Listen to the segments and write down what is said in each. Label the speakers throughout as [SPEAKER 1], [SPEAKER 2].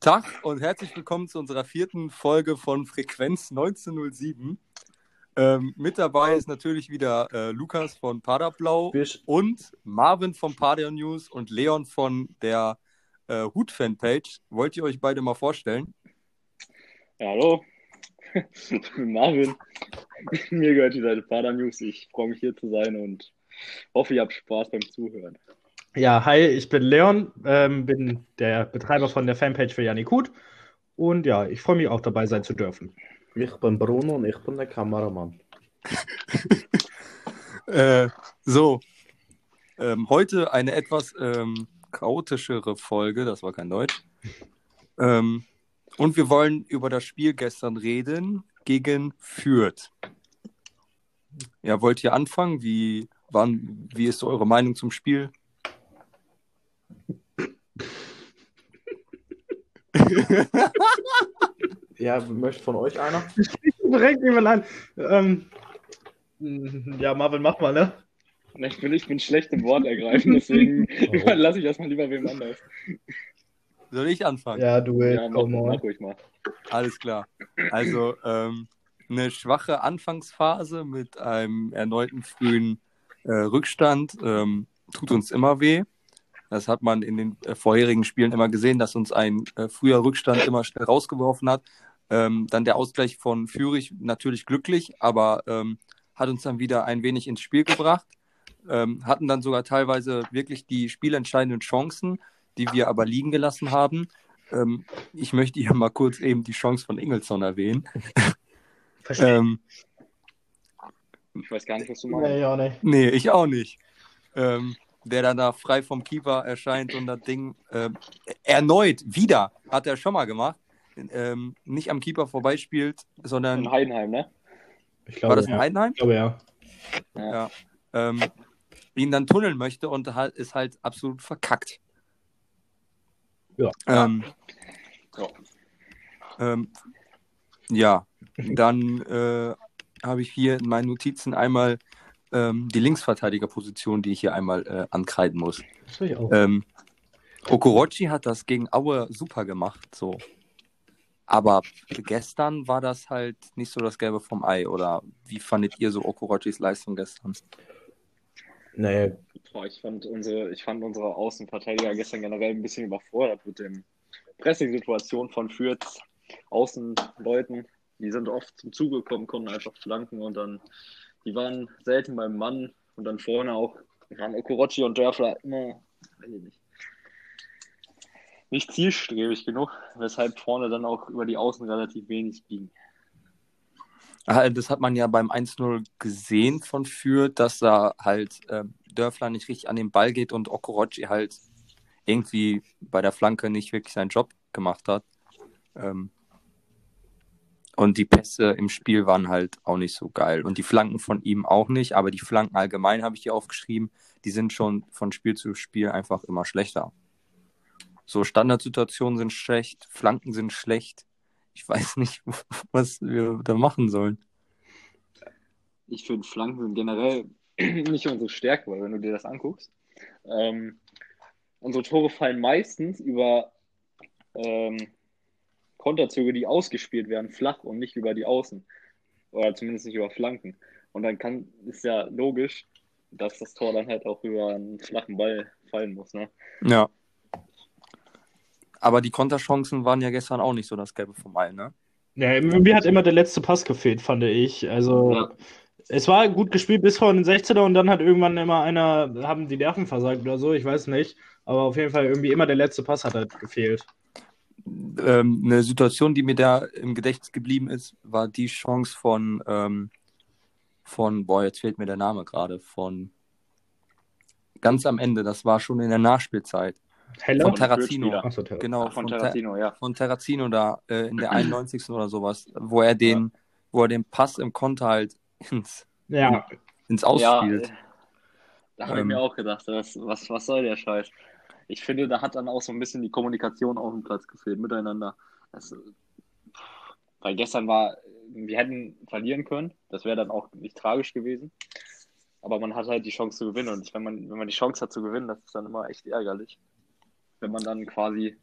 [SPEAKER 1] Tag und herzlich willkommen zu unserer vierten Folge von Frequenz 1907. Ähm, mit dabei ist natürlich wieder äh, Lukas von Paderblau
[SPEAKER 2] Bis-
[SPEAKER 1] und Marvin von Pader News und Leon von der äh, Hut-Fanpage. Wollt ihr euch beide mal vorstellen?
[SPEAKER 2] Ja, hallo, ich bin Marvin. Mir gehört die Seite Pader News. Ich freue mich hier zu sein und hoffe, ihr habt Spaß beim Zuhören.
[SPEAKER 3] Ja, hi, ich bin Leon, ähm, bin der Betreiber von der Fanpage für Janik Hut und ja, ich freue mich auch dabei sein zu dürfen.
[SPEAKER 4] Ich bin Bruno und ich bin der Kameramann.
[SPEAKER 1] Äh, so, ähm, heute eine etwas ähm, chaotischere Folge, das war kein Deutsch. Ähm, und wir wollen über das Spiel gestern reden gegen Fürth. Ja, wollt ihr anfangen? Wie, wann, wie ist eure Meinung zum Spiel?
[SPEAKER 4] Ja, möchte von euch einer?
[SPEAKER 3] Direkt jemand an. Ähm, ja, Marvin, mach mal, ne?
[SPEAKER 2] Ich bin, ich bin schlecht im Wort ergreifen, deswegen lasse ich das mal lieber wem anders.
[SPEAKER 1] Soll ich anfangen?
[SPEAKER 3] Ja, du willst,
[SPEAKER 2] Ja, mach, mach ruhig mal.
[SPEAKER 1] Alles klar. Also ähm, eine schwache Anfangsphase mit einem erneuten frühen äh, Rückstand ähm, tut uns immer weh. Das hat man in den äh, vorherigen Spielen immer gesehen, dass uns ein äh, früher Rückstand immer schnell rausgeworfen hat. Ähm, dann der Ausgleich von Fürich natürlich glücklich, aber ähm, hat uns dann wieder ein wenig ins Spiel gebracht. Ähm, hatten dann sogar teilweise wirklich die spielentscheidenden Chancen, die wir aber liegen gelassen haben. Ähm, ich möchte hier mal kurz eben die Chance von Ingelsson erwähnen.
[SPEAKER 3] Verstehe.
[SPEAKER 1] Ähm,
[SPEAKER 2] Ich weiß gar nicht, was du meinst.
[SPEAKER 3] Nee, ja, nicht.
[SPEAKER 1] nee, ich auch nicht. Ähm, der dann da frei vom Keeper erscheint und das Ding ähm, erneut wieder, hat er schon mal gemacht, ähm, nicht am Keeper vorbeispielt, sondern
[SPEAKER 2] In Heidenheim, ne?
[SPEAKER 3] Ich
[SPEAKER 1] war
[SPEAKER 3] glaube,
[SPEAKER 1] das in
[SPEAKER 3] ja.
[SPEAKER 1] Heidenheim?
[SPEAKER 3] Ich glaube, ja.
[SPEAKER 1] Ja. Ähm, ihn dann tunneln möchte und halt, ist halt absolut verkackt.
[SPEAKER 3] Ja.
[SPEAKER 1] Ähm,
[SPEAKER 2] Ja.
[SPEAKER 1] Ähm, ja, dann äh, habe ich hier in meinen Notizen einmal ähm, die Linksverteidigerposition, die ich hier einmal äh, ankreiden muss.
[SPEAKER 3] Das will ich auch.
[SPEAKER 1] Ähm, Okorochi hat das gegen Aue super gemacht, so. Aber gestern war das halt nicht so das Gelbe vom Ei, oder wie fandet ihr so Okorochis Leistung gestern?
[SPEAKER 4] Nee,
[SPEAKER 2] Boah, ich fand unsere, ich fand unsere Außenverteidiger gestern generell ein bisschen überfordert mit dem Pressing-Situation von Fürths Außenleuten. Die sind oft zum Zuge gekommen, konnten einfach flanken und dann, die waren selten beim Mann und dann vorne auch waren Okorochi und Dörfler immer, weiß ich nicht, nicht zielstrebig genug, weshalb vorne dann auch über die Außen relativ wenig ging.
[SPEAKER 1] Ah, Das hat man ja beim 1-0 gesehen von Fürth, dass da halt äh, Dörfler nicht richtig an den Ball geht und Okorochi halt irgendwie bei der Flanke nicht wirklich seinen Job gemacht hat. Ähm, und die Pässe im Spiel waren halt auch nicht so geil. Und die Flanken von ihm auch nicht, aber die Flanken allgemein habe ich hier aufgeschrieben, die sind schon von Spiel zu Spiel einfach immer schlechter. So Standardsituationen sind schlecht, Flanken sind schlecht. Ich weiß nicht, was wir da machen sollen.
[SPEAKER 2] ich finde Flanken sind generell nicht unsere Stärke, weil wenn du dir das anguckst, ähm, unsere Tore fallen meistens über ähm, Konterzüge, die ausgespielt werden, flach und nicht über die Außen. Oder zumindest nicht über Flanken. Und dann kann, ist ja logisch, dass das Tor dann halt auch über einen flachen Ball fallen muss. Ne?
[SPEAKER 1] Ja. Aber die Konterchancen waren ja gestern auch nicht so das Gelbe vom Ei, ne?
[SPEAKER 3] Ja, mir hat immer der letzte Pass gefehlt, fand ich. Also,
[SPEAKER 2] Ja.
[SPEAKER 3] es war gut gespielt bis vor den 16er und dann hat irgendwann immer einer, haben die Nerven versagt oder so, ich weiß nicht. Aber auf jeden Fall irgendwie immer der letzte Pass hat halt gefehlt.
[SPEAKER 1] Ähm, eine Situation, die mir da im Gedächtnis geblieben ist, war die Chance von, ähm, von, boah, jetzt fehlt mir der Name gerade, von ganz am Ende, das war schon in der Nachspielzeit.
[SPEAKER 3] Heller?
[SPEAKER 1] Von Terrazino.
[SPEAKER 3] Ter-
[SPEAKER 1] Genau,
[SPEAKER 2] Von
[SPEAKER 1] von, Ter
[SPEAKER 2] Terrazino, ja.
[SPEAKER 1] von Terrazino da äh, in der 91. oder sowas, wo er den, wo er den Pass im Konter halt ins,
[SPEAKER 3] Ja,
[SPEAKER 1] ins
[SPEAKER 2] Ja,
[SPEAKER 1] Ausspielt.
[SPEAKER 2] äh, da habe ich
[SPEAKER 1] Ähm.
[SPEAKER 2] mir auch gedacht, was, was, was soll der Scheiß? Ich finde, da hat dann auch so ein bisschen die Kommunikation auf dem Platz gefehlt miteinander. Das, weil gestern war, wir hätten verlieren können, das wäre dann auch nicht tragisch gewesen. Aber man hat halt die Chance zu gewinnen. Und wenn man, wenn man die Chance hat zu gewinnen, das ist dann immer echt ärgerlich. Wenn man dann quasi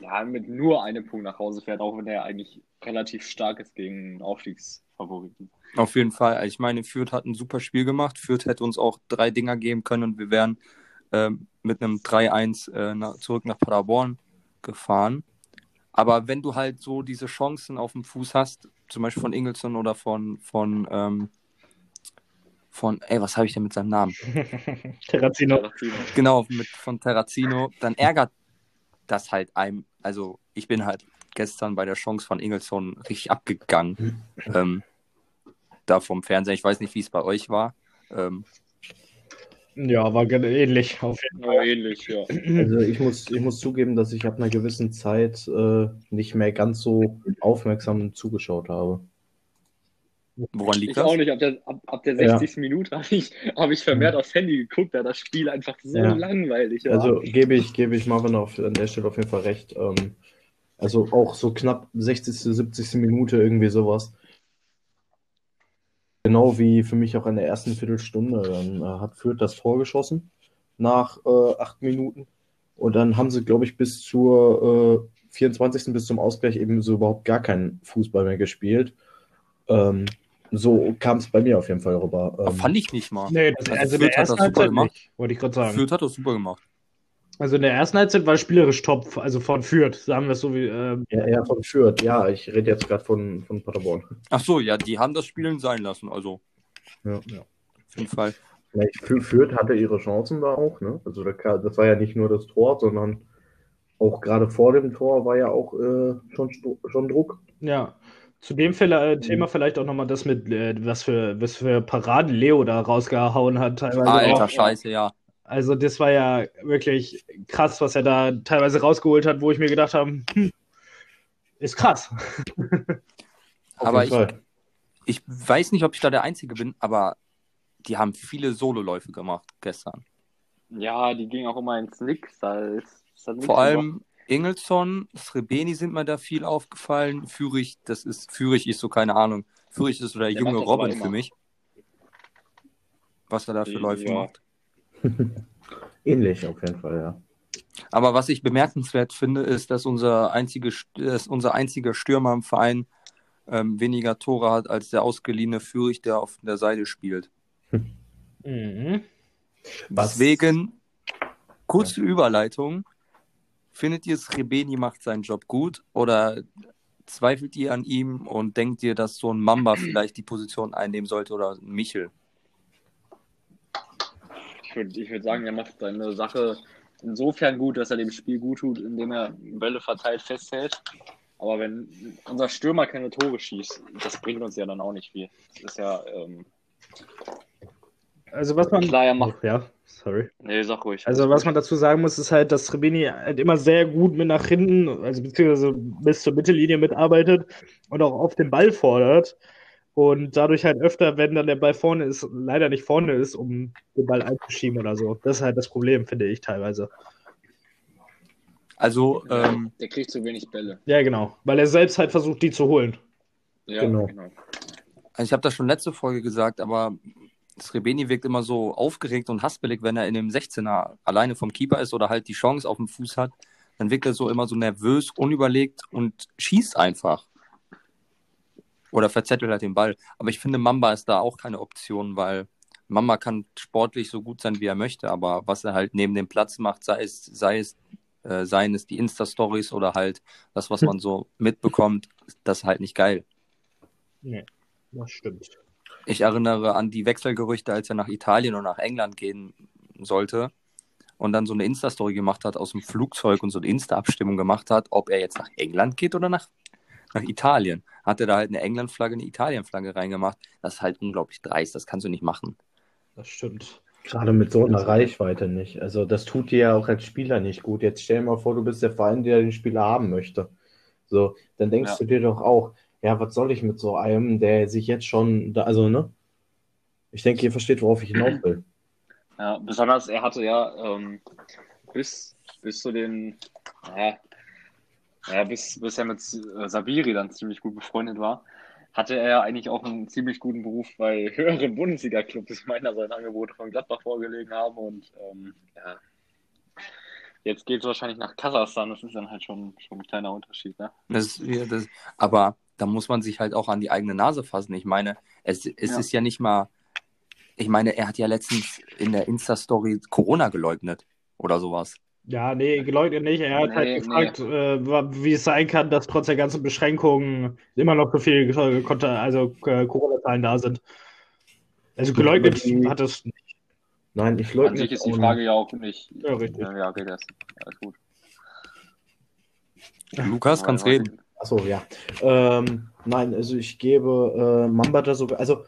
[SPEAKER 2] ja, mit nur einem Punkt nach Hause fährt, auch wenn er eigentlich relativ stark ist gegen Aufstiegsfavoriten.
[SPEAKER 1] Auf jeden Fall. Ich meine, Fürth hat ein super Spiel gemacht. Fürth hätte uns auch drei Dinger geben können und wir wären ähm, mit einem 3-1 äh, nach, zurück nach Paderborn gefahren. Aber wenn du halt so diese Chancen auf dem Fuß hast, zum Beispiel von Ingelsson oder von, von, ähm, von, ey, was habe ich denn mit seinem Namen?
[SPEAKER 3] Terrazino.
[SPEAKER 2] Terrazino.
[SPEAKER 1] Genau, mit, von Terrazino, dann ärgert das halt einem. Also, ich bin halt gestern bei der Chance von Ingelsson richtig abgegangen. ähm, da vom Fernseher. Ich weiß nicht, wie es bei euch war. Ähm,
[SPEAKER 3] Ja, war ähnlich. Auf jeden
[SPEAKER 2] Ja, ähnlich, ja.
[SPEAKER 4] Also ich muss, ich muss zugeben, dass ich ab einer gewissen Zeit äh, nicht mehr ganz so aufmerksam zugeschaut habe.
[SPEAKER 1] woran liegt
[SPEAKER 2] Ich
[SPEAKER 1] das?
[SPEAKER 2] auch nicht. Ab der, ab, ab der
[SPEAKER 4] Ja.
[SPEAKER 2] 60. Minute habe ich, hab ich vermehrt aufs Handy geguckt, da das Spiel einfach so
[SPEAKER 4] Ja.
[SPEAKER 2] langweilig war.
[SPEAKER 4] Also gebe ich, gebe ich Marvin auf, an der Stelle auf jeden Fall recht. Ähm, also auch so knapp 60., 70. Minute, irgendwie sowas. Genau wie für mich auch in der ersten Viertelstunde. Dann äh, hat Fürth das Tor geschossen nach äh, acht Minuten. Und dann haben sie, glaube ich, bis zur äh, 24. bis zum Ausgleich eben so überhaupt gar keinen Fußball mehr gespielt. Ähm, so kam es bei mir auf jeden Fall rüber. Ähm,
[SPEAKER 1] fand ich nicht mal.
[SPEAKER 3] Nee, das,
[SPEAKER 1] Also
[SPEAKER 3] also
[SPEAKER 1] Fürth
[SPEAKER 3] der
[SPEAKER 1] hat das super gemacht.
[SPEAKER 3] nicht, wollte ich gerade sagen.
[SPEAKER 1] Fürth hat das super gemacht.
[SPEAKER 3] Also in der ersten Halbzeit war spielerisch top, also von Fürth, sagen wir es so wie. ähm,
[SPEAKER 4] ja, eher von Fürth. Ja, ich rede jetzt gerade von, von Paderborn.
[SPEAKER 1] Ach so, ja, die haben das Spielen sein lassen. Also,
[SPEAKER 4] Ja.
[SPEAKER 1] auf jeden Fall.
[SPEAKER 4] Ja, ich- Fü- Fürth hatte ihre Chancen da auch, ne? Also das war ja nicht nur das Tor, sondern auch gerade vor dem Tor war ja auch äh, schon, schon Druck.
[SPEAKER 3] Ja. Zu dem Fälle, äh, Thema vielleicht auch nochmal das mit, äh, was für, was für Paraden Leo da rausgehauen hat, teilweise
[SPEAKER 1] Alter,
[SPEAKER 3] auch.
[SPEAKER 1] scheiße, ja.
[SPEAKER 3] Also das war ja wirklich krass, was er da teilweise rausgeholt hat, wo ich mir gedacht habe, hm, ist krass.
[SPEAKER 1] Aber
[SPEAKER 4] Fall.
[SPEAKER 1] Ich weiß nicht, ob ich da der Einzige bin, aber die haben viele Sololäufe gemacht gestern.
[SPEAKER 2] ja, die ging auch immer ins Nix. Da ist, ist dann nichts
[SPEAKER 1] Vor allem Ingelsson, Srebeni sind mir da viel aufgefallen. Führig, das ist, Führig ist so, keine Ahnung. Führig ist so der,
[SPEAKER 2] Der
[SPEAKER 1] junge Robin für mich. Was er da für
[SPEAKER 2] Ja.
[SPEAKER 1] Läufe macht.
[SPEAKER 4] Ähnlich auf jeden Fall, ja.
[SPEAKER 1] Aber was ich bemerkenswert finde, ist, dass unser, einzige, dass unser einziger Stürmer im Verein ähm, weniger Tore hat als der ausgeliehene Führig, der auf der Seite spielt.
[SPEAKER 3] Mhm.
[SPEAKER 4] Was-
[SPEAKER 1] Deswegen, kurze Überleitung. Findet ihr, Srebeni macht seinen Job gut oder zweifelt ihr an ihm und denkt ihr, dass so ein Mamba vielleicht die Position einnehmen sollte oder ein Michel?
[SPEAKER 2] Ich würde ich würd sagen, er macht seine Sache insofern gut, dass er dem Spiel gut tut, indem er Bälle verteilt festhält. Aber wenn unser Stürmer keine Tore schießt, das bringt uns ja dann auch nicht viel. Das ist ja, ähm,
[SPEAKER 3] Also was man.
[SPEAKER 2] klar, er macht.
[SPEAKER 3] Ja, sorry.
[SPEAKER 2] Nee, sag ruhig.
[SPEAKER 3] Also was man dazu sagen muss, ist halt, dass Trebini halt immer sehr gut mit nach hinten, also beziehungsweise bis zur Mittellinie mitarbeitet und auch auf den Ball fordert. Und dadurch halt öfter, wenn dann der Ball vorne ist, leider nicht vorne ist, um den Ball einzuschieben oder so. Das ist halt das Problem, finde ich teilweise.
[SPEAKER 1] Also, ähm,
[SPEAKER 2] der kriegt zu wenig Bälle.
[SPEAKER 3] Ja, genau. Weil er selbst halt versucht, die zu holen.
[SPEAKER 2] Ja,
[SPEAKER 4] Genau.
[SPEAKER 2] genau.
[SPEAKER 1] also ich habe das schon letzte Folge gesagt, aber Srebeni wirkt immer so aufgeregt und haspelig, wenn er in dem 16er alleine vom Keeper ist oder halt die Chance auf dem Fuß hat. Dann wirkt er so immer so nervös, unüberlegt und schießt einfach. Oder verzettelt halt den Ball. Aber ich finde, Mamba ist da auch keine Option, weil Mamba kann sportlich so gut sein, wie er möchte, aber was er halt neben dem Platz macht, sei es, sei es, äh, seien es die Insta-Stories oder halt das, was man so mitbekommt, das ist halt nicht geil.
[SPEAKER 3] Nee, das stimmt.
[SPEAKER 1] Ich erinnere an die Wechselgerüchte, als er nach Italien und nach England gehen sollte und dann so eine Insta-Story gemacht hat aus dem Flugzeug und so eine Insta-Abstimmung gemacht hat, ob er jetzt nach England geht oder nach, nach Italien. Hat er da halt eine England-Flagge, eine Italien-Flagge reingemacht. Das ist halt unglaublich dreist, das kannst du nicht machen.
[SPEAKER 3] Das stimmt.
[SPEAKER 4] Gerade mit so einer Reichweite nicht. Also das tut dir ja auch als Spieler nicht gut. Jetzt stell dir mal vor, du bist der Verein, der den Spieler haben möchte. So, dann denkst
[SPEAKER 2] Ja.
[SPEAKER 4] du dir doch auch, ja, was soll ich mit so einem, der sich jetzt schon, da, also ne? Ich denke, ihr versteht, worauf ich hinaus will.
[SPEAKER 2] Ja, besonders er hatte ja ähm, bis, bis zu den, ja, ja, bis, bis er mit äh, Sabiri dann ziemlich gut befreundet war, hatte er eigentlich auch einen ziemlich guten Beruf bei höheren Bundesliga-Clubs. Ich meine, da Angebote von Gladbach vorgelegen haben und ähm, ja, jetzt geht es wahrscheinlich nach Kasachstan. Das ist dann halt schon, schon ein kleiner Unterschied. Ne?
[SPEAKER 1] Das ja, das, aber da muss man sich halt auch an die eigene Nase fassen. Ich meine, es, es
[SPEAKER 2] Ja.
[SPEAKER 1] ist ja nicht mal. Ich meine, er hat ja letztens in der Insta-Story Corona geleugnet oder sowas.
[SPEAKER 3] Ja, nee, geleugnet nicht. Er hat
[SPEAKER 2] Nee,
[SPEAKER 3] halt gefragt, äh, wa- wie es sein kann, dass trotz der ganzen Beschränkungen immer noch so viele äh, also äh, Corona-Zahlen da sind. Also geleugnet hat es nicht.
[SPEAKER 4] Nein, ich
[SPEAKER 2] An
[SPEAKER 4] leugne
[SPEAKER 2] sich ist die Frage ja auch nicht.
[SPEAKER 3] Ja, richtig.
[SPEAKER 2] Ja, ja geht das. Alles gut.
[SPEAKER 1] Lukas,
[SPEAKER 2] Aber
[SPEAKER 1] kannst reden.
[SPEAKER 4] Achso, ja. Ähm, nein, also ich gebe äh, Mamba da sogar, also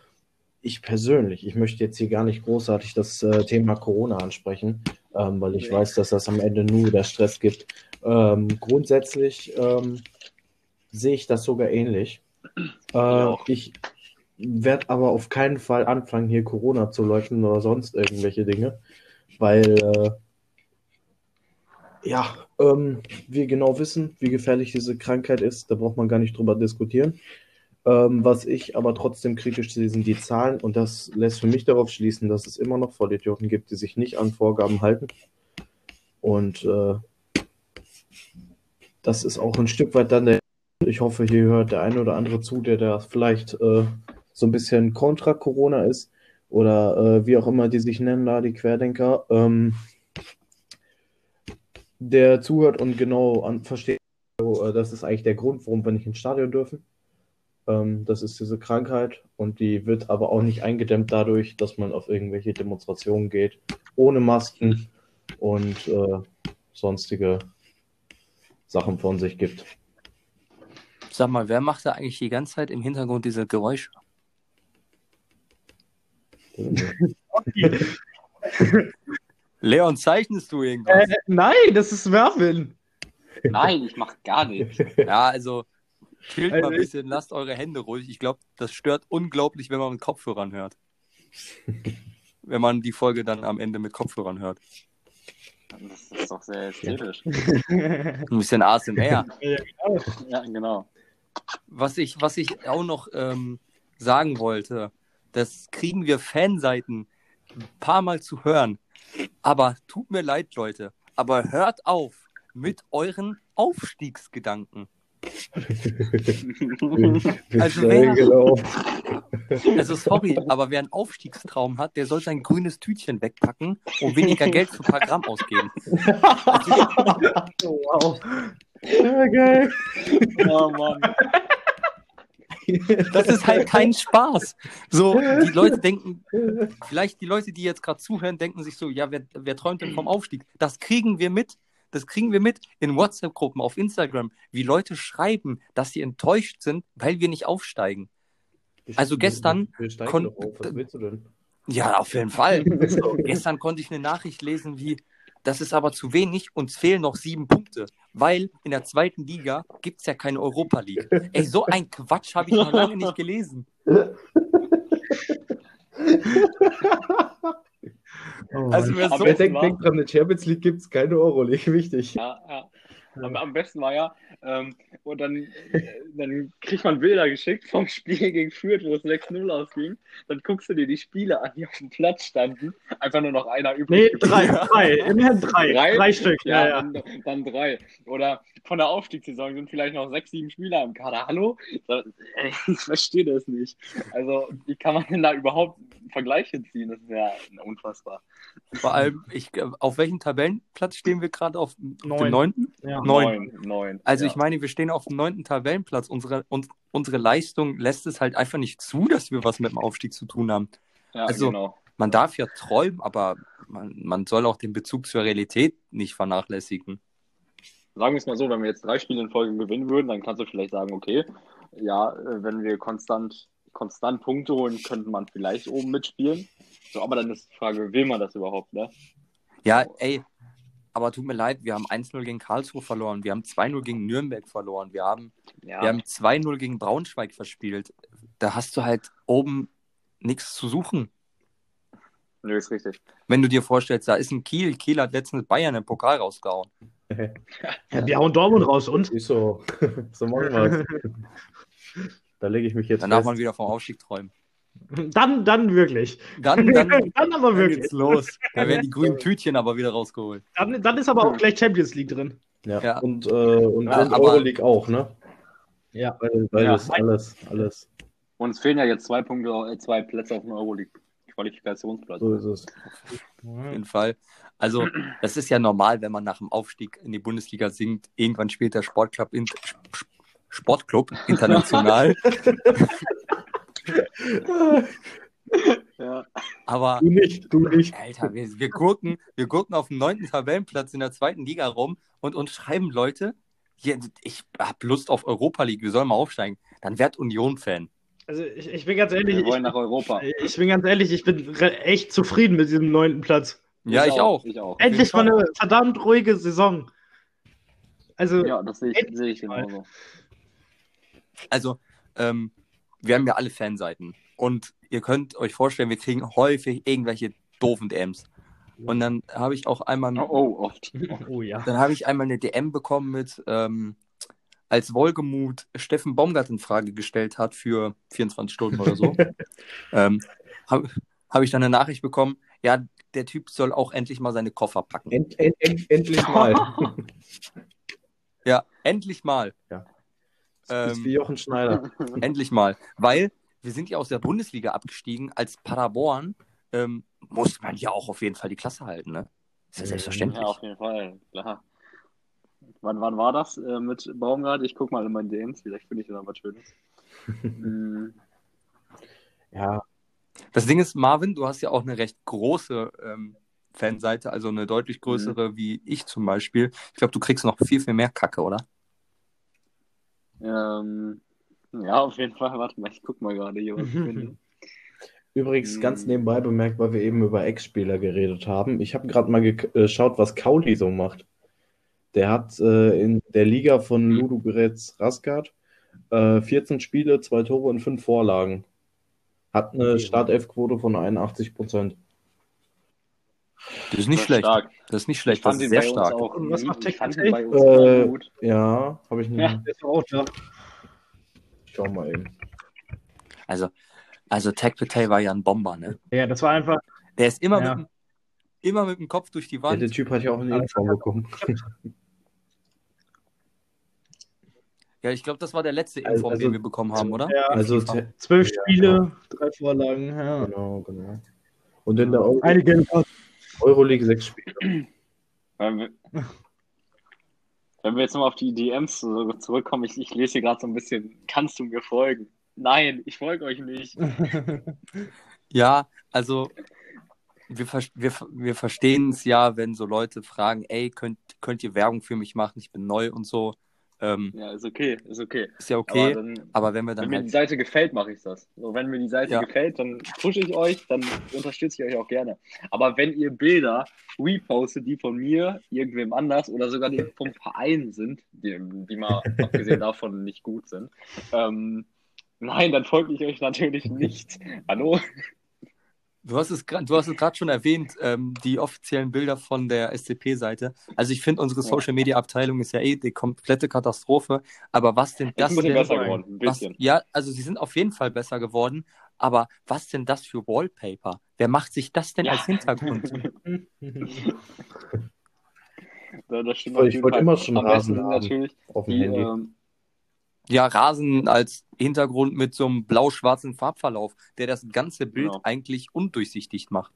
[SPEAKER 4] ich persönlich, ich möchte jetzt hier gar nicht großartig das äh, Thema Corona ansprechen, ähm, weil ich weiß, dass das am Ende nur wieder Stress gibt. Ähm, grundsätzlich ähm, sehe ich das sogar ähnlich. Äh, ich werde aber auf keinen Fall anfangen, hier Corona zu leugnen oder sonst irgendwelche Dinge, weil äh, ja, ähm, wir genau wissen, wie gefährlich diese Krankheit ist, da braucht man gar nicht drüber diskutieren. Ähm, was ich aber trotzdem kritisch sehe, sind die Zahlen und das lässt für mich darauf schließen, dass es immer noch Vollidioten gibt, die sich nicht an Vorgaben halten. Und äh, das ist auch ein Stück weit dann der. Ich hoffe, hier hört der eine oder andere zu, der da vielleicht äh, so ein bisschen kontra Corona ist oder äh, wie auch immer die sich nennen, da die Querdenker. Ähm, der zuhört und genau an, versteht, so, äh, das ist eigentlich der Grund, warum wir nicht ins Stadion dürfen. Ähm, das ist diese Krankheit und die wird aber auch nicht eingedämmt dadurch, dass man auf irgendwelche Demonstrationen geht, ohne Masken und äh, sonstige Sachen von sich gibt.
[SPEAKER 1] Sag mal, wer macht da eigentlich die ganze Zeit im Hintergrund diese Geräusche? Leon, zeichnest du irgendwas?
[SPEAKER 3] Äh, nein, das ist Werfen.
[SPEAKER 2] Nein, ich mach gar nicht.
[SPEAKER 1] Ja, also chillt mal
[SPEAKER 3] Also
[SPEAKER 1] ein
[SPEAKER 3] ich-
[SPEAKER 1] bisschen, lasst eure Hände ruhig. Ich glaube, das stört unglaublich, wenn man mit Kopfhörern hört. wenn man die Folge dann am Ende mit Kopfhörern hört.
[SPEAKER 2] Das ist doch sehr ästhetisch.
[SPEAKER 1] Ein bisschen ASMR.
[SPEAKER 2] Ja, genau.
[SPEAKER 1] Was ich, was ich auch noch ähm, sagen wollte, das kriegen wir Fanseiten ein paar Mal zu hören. Aber tut mir leid, Leute, aber hört auf mit euren Aufstiegsgedanken. Also wer-. Also sorry, aber wer einen Aufstiegstraum hat, der soll sein grünes Tütchen wegpacken und weniger Geld für ein paar Gramm ausgeben.
[SPEAKER 3] wow.
[SPEAKER 4] Ja, geil.
[SPEAKER 2] Oh Mann.
[SPEAKER 1] Das ist halt kein Spaß. So, die Leute denken, vielleicht die Leute, die jetzt gerade zuhören, denken sich so, ja, wer, wer träumt denn vom Aufstieg? Das kriegen wir mit. Das kriegen wir mit in WhatsApp-Gruppen, auf Instagram, wie Leute schreiben, dass sie enttäuscht sind, weil wir nicht aufsteigen. Also gestern
[SPEAKER 4] Wir
[SPEAKER 1] kon-
[SPEAKER 4] auf. Was willst du denn?
[SPEAKER 1] Ja, auf jeden Fall. Gestern konnte ich eine Nachricht lesen wie, das ist aber zu wenig, uns fehlen noch sieben Punkte, weil in der zweiten Liga gibt es ja keine Europa League. Ey, so ein Quatsch habe ich noch lange nicht gelesen.
[SPEAKER 3] Oh,
[SPEAKER 1] Also
[SPEAKER 2] Aber
[SPEAKER 1] so,
[SPEAKER 4] Wer
[SPEAKER 2] besten
[SPEAKER 4] denkt,
[SPEAKER 2] war-
[SPEAKER 4] denkt dran, in der Champions League gibt es keine Euroleague. Wichtig.
[SPEAKER 2] Ja, ja. Am, am besten war ja, ähm, und dann, äh, dann kriegt man Bilder geschickt vom Spiel gegen Fürth, wo es 6-0 ausging. Dann guckst du dir die Spiele an, die auf dem Platz standen. Einfach nur noch einer
[SPEAKER 3] nee,
[SPEAKER 2] übrig.
[SPEAKER 3] drei, drei, immerhin drei.
[SPEAKER 2] Drei?
[SPEAKER 3] Drei, Stück,
[SPEAKER 2] Ja,
[SPEAKER 3] ja, ja.
[SPEAKER 2] Dann, dann drei. Oder von der Aufstiegssaison sind vielleicht noch sechs, sieben Spieler im Kader. Hallo? Ich verstehe das nicht. Also, wie kann man denn da überhaupt Vergleiche ziehen? Das ist ja unfassbar.
[SPEAKER 1] vor allem, ich, auf welchem Tabellenplatz stehen wir gerade? Auf dem
[SPEAKER 3] Neun.
[SPEAKER 1] neunten?
[SPEAKER 3] ja.
[SPEAKER 1] Neun.
[SPEAKER 2] Neun. Neun.
[SPEAKER 1] Also
[SPEAKER 2] ja.
[SPEAKER 1] ich meine, wir stehen auf dem neunten Tabellenplatz. Unsere, uns, unsere Leistung lässt es halt einfach nicht zu, dass wir was mit dem Aufstieg zu tun haben.
[SPEAKER 2] ja,
[SPEAKER 1] also-
[SPEAKER 2] genau.
[SPEAKER 1] Man darf ja träumen, aber man, man soll auch den Bezug zur Realität nicht vernachlässigen.
[SPEAKER 2] Sagen wir es mal so, wenn wir jetzt drei Spiele in Folge gewinnen würden, dann kannst du vielleicht sagen, okay, ja, äh, wenn wir konstant, konstant Punkte holen, könnte man vielleicht oben mitspielen. So, aber dann ist die Frage, will man das überhaupt, ne?
[SPEAKER 1] Ja, ey, aber tut mir leid, wir haben 1-0 gegen Karlsruhe verloren, wir haben 2-0 gegen Nürnberg verloren, wir haben,
[SPEAKER 2] Ja,
[SPEAKER 1] wir haben 2-0 gegen Braunschweig verspielt. Da hast du halt oben nichts zu suchen.
[SPEAKER 2] Nö, ist richtig.
[SPEAKER 1] Wenn du dir vorstellst, da ist ein Kiel, Kiel hat letztens Bayern im Pokal rausgehauen.
[SPEAKER 3] Ja, wir hauen Dortmund raus und?
[SPEAKER 4] Ist so. so machen wir Da lege ich mich jetzt
[SPEAKER 1] Dann darf
[SPEAKER 4] fest.
[SPEAKER 1] man wieder vom Aufstieg träumen.
[SPEAKER 3] Dann, dann wirklich.
[SPEAKER 1] Dann, dann,
[SPEAKER 3] Dann aber
[SPEAKER 1] dann
[SPEAKER 3] wirklich.
[SPEAKER 1] geht's los. Da werden die grünen Tütchen aber wieder rausgeholt.
[SPEAKER 3] Dann, dann ist aber auch gleich Champions League drin.
[SPEAKER 4] Ja.
[SPEAKER 1] Ja.
[SPEAKER 4] Und, äh, und,
[SPEAKER 1] Ja,
[SPEAKER 4] und
[SPEAKER 1] aber-
[SPEAKER 4] Euroleague auch, ne?
[SPEAKER 3] Ja.
[SPEAKER 4] Weil, weil
[SPEAKER 2] Ja.
[SPEAKER 4] das alles, alles.
[SPEAKER 2] Uns fehlen ja jetzt zwei Punkte, zwei Plätze auf dem Euroleague-Qualifikationsplatz.
[SPEAKER 4] So ist es.
[SPEAKER 1] Auf jeden Fall. Also, das ist ja normal, wenn man nach dem Aufstieg in die Bundesliga singt. Irgendwann spielt der Sportclub, in, Sportclub international.
[SPEAKER 2] Ja.
[SPEAKER 1] Aber,
[SPEAKER 3] Du nicht, du nicht.
[SPEAKER 1] Alter, wir, wir, gucken, wir gucken auf den neunten Tabellenplatz in der zweiten Liga rum und uns schreiben Leute, hier, ich hab Lust auf Europa League, wir sollen mal aufsteigen. Dann werd Union-Fan.
[SPEAKER 3] Also ich, ich bin ganz ehrlich,
[SPEAKER 2] Wir wollen
[SPEAKER 3] ich,
[SPEAKER 2] nach Europa.
[SPEAKER 3] ich bin ganz ehrlich, ich bin echt zufrieden mit diesem neunten Platz.
[SPEAKER 1] Ja, ich auch.
[SPEAKER 2] Ich auch.
[SPEAKER 3] Endlich mal eine verdammt ruhige Saison. Also,
[SPEAKER 2] Ja, das sehe ich, sehe ich genauso.
[SPEAKER 1] Also, ähm, wir haben ja alle Fanseiten. Und ihr könnt euch vorstellen, wir kriegen häufig irgendwelche doofen DMs. Und dann habe ich auch einmal,
[SPEAKER 2] Oh, oh, oft.
[SPEAKER 3] oh ja.
[SPEAKER 1] dann habe ich einmal eine DM bekommen mit, ähm, als Wohlgemut Steffen Baumgart in Frage gestellt hat für 24 Stunden oder so, ähm, habe hab ich dann eine Nachricht bekommen, ja, der Typ soll auch endlich mal seine Koffer packen.
[SPEAKER 4] End, end, end, endlich mal.
[SPEAKER 1] Ja, endlich mal.
[SPEAKER 4] Das
[SPEAKER 1] Ähm,
[SPEAKER 4] ist wie Jochen Schneider.
[SPEAKER 1] Endlich mal. Weil wir sind ja aus der Bundesliga abgestiegen. Als Paderborn ähm, muss man ja auch auf jeden Fall die Klasse halten, ne? Ist ja
[SPEAKER 4] Mhm.
[SPEAKER 1] selbstverständlich.
[SPEAKER 2] Ja, auf jeden Fall, klar. Wann, wann war das äh, mit Baumgart? Ich guck mal in meinen DMs, vielleicht finde ich da was Schönes. Mm,
[SPEAKER 4] Ja,
[SPEAKER 1] Das Ding ist, Marvin, du hast ja auch eine recht große ähm, Fanseite, also eine deutlich größere
[SPEAKER 2] Mhm.
[SPEAKER 1] wie ich zum Beispiel. Ich glaube, du kriegst noch viel, viel mehr Kacke, oder?
[SPEAKER 2] Ähm, ja, auf jeden Fall. Warte mal, ich guck mal gerade hier, was ich finde.
[SPEAKER 4] übrigens
[SPEAKER 2] Mhm.
[SPEAKER 4] ganz nebenbei bemerkt, weil wir eben über Ex-Spieler geredet haben. Ich habe gerade mal ge- äh, geschaut, was Kauli so macht. Der hat äh, in der Liga von Ludogorets Raskat äh, 14 Spiele, zwei Tore und fünf Vorlagen. Hat eine Startelfquote von 81 Prozent.
[SPEAKER 1] Das ist nicht schlecht.
[SPEAKER 2] stark.
[SPEAKER 1] Das ist nicht
[SPEAKER 2] Ich
[SPEAKER 1] schlecht, das ist sehr stark.
[SPEAKER 2] auch.
[SPEAKER 3] Und was macht Tech
[SPEAKER 2] uns
[SPEAKER 4] Äh,
[SPEAKER 2] gut.
[SPEAKER 4] Ja, habe ich nicht.
[SPEAKER 2] Ja.
[SPEAKER 3] Der ist auch da.
[SPEAKER 4] Schau mal eben.
[SPEAKER 1] Also, also Tech Patel war ja ein Bomber, ne?
[SPEAKER 3] Ja, das war einfach.
[SPEAKER 1] Der ist immer,
[SPEAKER 3] Ja.
[SPEAKER 1] mit, dem- immer mit dem Kopf durch die
[SPEAKER 4] Ja,
[SPEAKER 1] Wand.
[SPEAKER 4] der Typ hat ja auch eine Uniform bekommen.
[SPEAKER 1] Ja, ich glaube, das war der letzte
[SPEAKER 4] Also-
[SPEAKER 1] Inform,
[SPEAKER 4] also-
[SPEAKER 1] den wir bekommen haben, oder?
[SPEAKER 3] Ja.
[SPEAKER 4] Also,
[SPEAKER 3] Zwölf
[SPEAKER 4] Ja.
[SPEAKER 3] Spiele, drei Vorlagen. Ja.
[SPEAKER 4] genau, genau. Und in der Euro
[SPEAKER 3] Eine gelbe.
[SPEAKER 4] Euroleague sechs Spiele.
[SPEAKER 2] Wenn wir, wenn wir jetzt mal auf die DMs so zurückkommen, ich, ich lese hier gerade so ein bisschen, kannst du mir folgen? Nein, ich folge euch nicht.
[SPEAKER 1] Ja, also wir, wir, wir verstehen es ja, wenn so Leute fragen, ey, könnt, könnt ihr Werbung für mich machen? Ich bin neu und so. Ähm,
[SPEAKER 2] Ja, ist okay, ist okay.
[SPEAKER 1] ist ja okay,
[SPEAKER 2] Aber dann,
[SPEAKER 1] aber wenn wir
[SPEAKER 2] wenn
[SPEAKER 1] dann
[SPEAKER 2] mir die
[SPEAKER 1] halt,
[SPEAKER 2] Seite gefällt, mache ich das. So, wenn mir die Seite
[SPEAKER 1] Ja.
[SPEAKER 2] gefällt, dann pushe ich euch, dann unterstütze ich euch auch gerne. Aber wenn ihr Bilder repostet, die von mir, irgendwem anders oder sogar die vom Verein sind, die, die mal abgesehen davon nicht gut sind, ähm, nein, dann folge ich euch natürlich nicht. Hallo?
[SPEAKER 1] Du hast es gra- du hast es gerade schon erwähnt, ähm, die offiziellen Bilder von der SCP-Seite. Also ich finde, unsere. Social-Media-Abteilung ist ja eh die komplette Katastrophe. Aber was denn
[SPEAKER 2] Ist
[SPEAKER 1] das
[SPEAKER 2] ein bisschen
[SPEAKER 1] denn?
[SPEAKER 2] besser geworden, ein
[SPEAKER 1] Was,
[SPEAKER 2] bisschen.
[SPEAKER 1] ja, also sie sind auf jeden Fall besser geworden. Aber was denn das für Wallpaper? Wer macht sich das denn
[SPEAKER 2] Ja.
[SPEAKER 1] als Hintergrund?
[SPEAKER 2] Das stimmt
[SPEAKER 4] Ich wollte immer schon Rasen haben.
[SPEAKER 2] natürlich
[SPEAKER 4] Auf dem
[SPEAKER 2] die,
[SPEAKER 4] Handy.
[SPEAKER 2] ähm,
[SPEAKER 1] Ja, Rasen als Hintergrund mit so einem blau-schwarzen Farbverlauf, der das ganze Bild
[SPEAKER 2] Genau.
[SPEAKER 1] eigentlich undurchsichtig macht.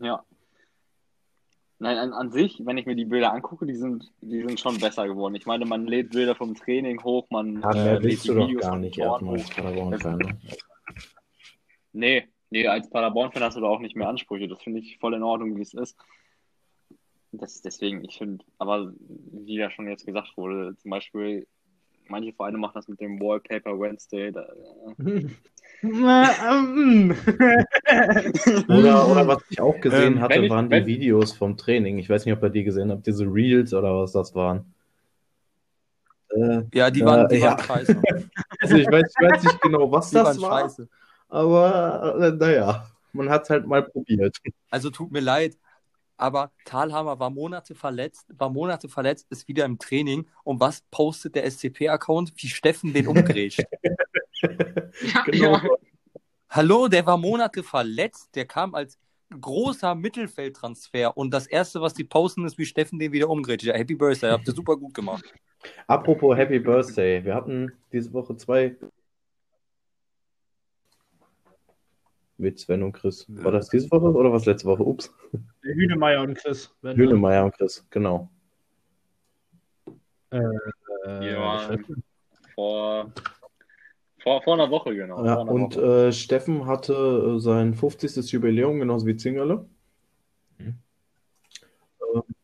[SPEAKER 2] Ja. Nein, an, an sich, wenn ich mir die Bilder angucke, die sind, die sind schon besser geworden. Ich meine, man lädt Bilder vom Training hoch, man
[SPEAKER 4] Ja,
[SPEAKER 2] äh,
[SPEAKER 4] mehr
[SPEAKER 2] lädt die
[SPEAKER 4] du doch
[SPEAKER 2] Videos
[SPEAKER 4] gar
[SPEAKER 2] von
[SPEAKER 4] nicht erstmal
[SPEAKER 2] hoch.
[SPEAKER 4] als Paderborn-Fan. ne?
[SPEAKER 2] Nee, nee, als Paderborn-Fan hast du da auch nicht mehr Ansprüche. Das finde ich voll in Ordnung, wie es ist. Das, deswegen, ich finde, aber wie ja schon jetzt gesagt wurde, zum Beispiel, manche Vereine machen das mit dem Wallpaper Wednesday. Da,
[SPEAKER 4] Oder, oder was ich auch gesehen
[SPEAKER 2] Ähm,
[SPEAKER 4] hatte,
[SPEAKER 2] ich-
[SPEAKER 4] waren die Videos vom Training. Ich weiß nicht, ob ihr die gesehen habt, diese Reels oder was das waren. Äh,
[SPEAKER 1] Ja, die
[SPEAKER 4] Äh,
[SPEAKER 1] waren, die
[SPEAKER 4] ja.
[SPEAKER 1] waren scheiße.
[SPEAKER 4] also ich weiß, ich weiß nicht genau, was
[SPEAKER 1] Die
[SPEAKER 4] das
[SPEAKER 1] waren
[SPEAKER 4] war,
[SPEAKER 1] scheiße.
[SPEAKER 4] aber äh, naja, man hat es halt mal probiert.
[SPEAKER 1] Also tut mir leid, aber Thalhammer war Monate verletzt, war Monate verletzt, ist wieder im Training. Und was postet der SCP-Account? Wie Steffen den umgrätscht.
[SPEAKER 2] Ja,
[SPEAKER 4] Genau.
[SPEAKER 2] ja.
[SPEAKER 1] Hallo, der war Monate verletzt, der kam als großer Mittelfeldtransfer und das erste, was die posten, ist, wie Steffen den wieder umgrätscht. Ja, Happy Birthday, habt ihr super gut gemacht.
[SPEAKER 4] Apropos Happy Birthday, wir hatten diese Woche zwei mit Sven und Chris. War das diese Woche oder was letzte Woche? Ups.
[SPEAKER 3] Hühnemeier und Chris.
[SPEAKER 4] Hühnemeier und Chris, genau.
[SPEAKER 3] Äh,
[SPEAKER 2] Ja,
[SPEAKER 3] nicht.
[SPEAKER 2] vor, vor, vor einer Woche, genau.
[SPEAKER 4] Ja,
[SPEAKER 2] einer
[SPEAKER 4] und
[SPEAKER 2] Woche.
[SPEAKER 4] äh, Steffen hatte äh, sein 50. Jubiläum, genauso wie Zingerle.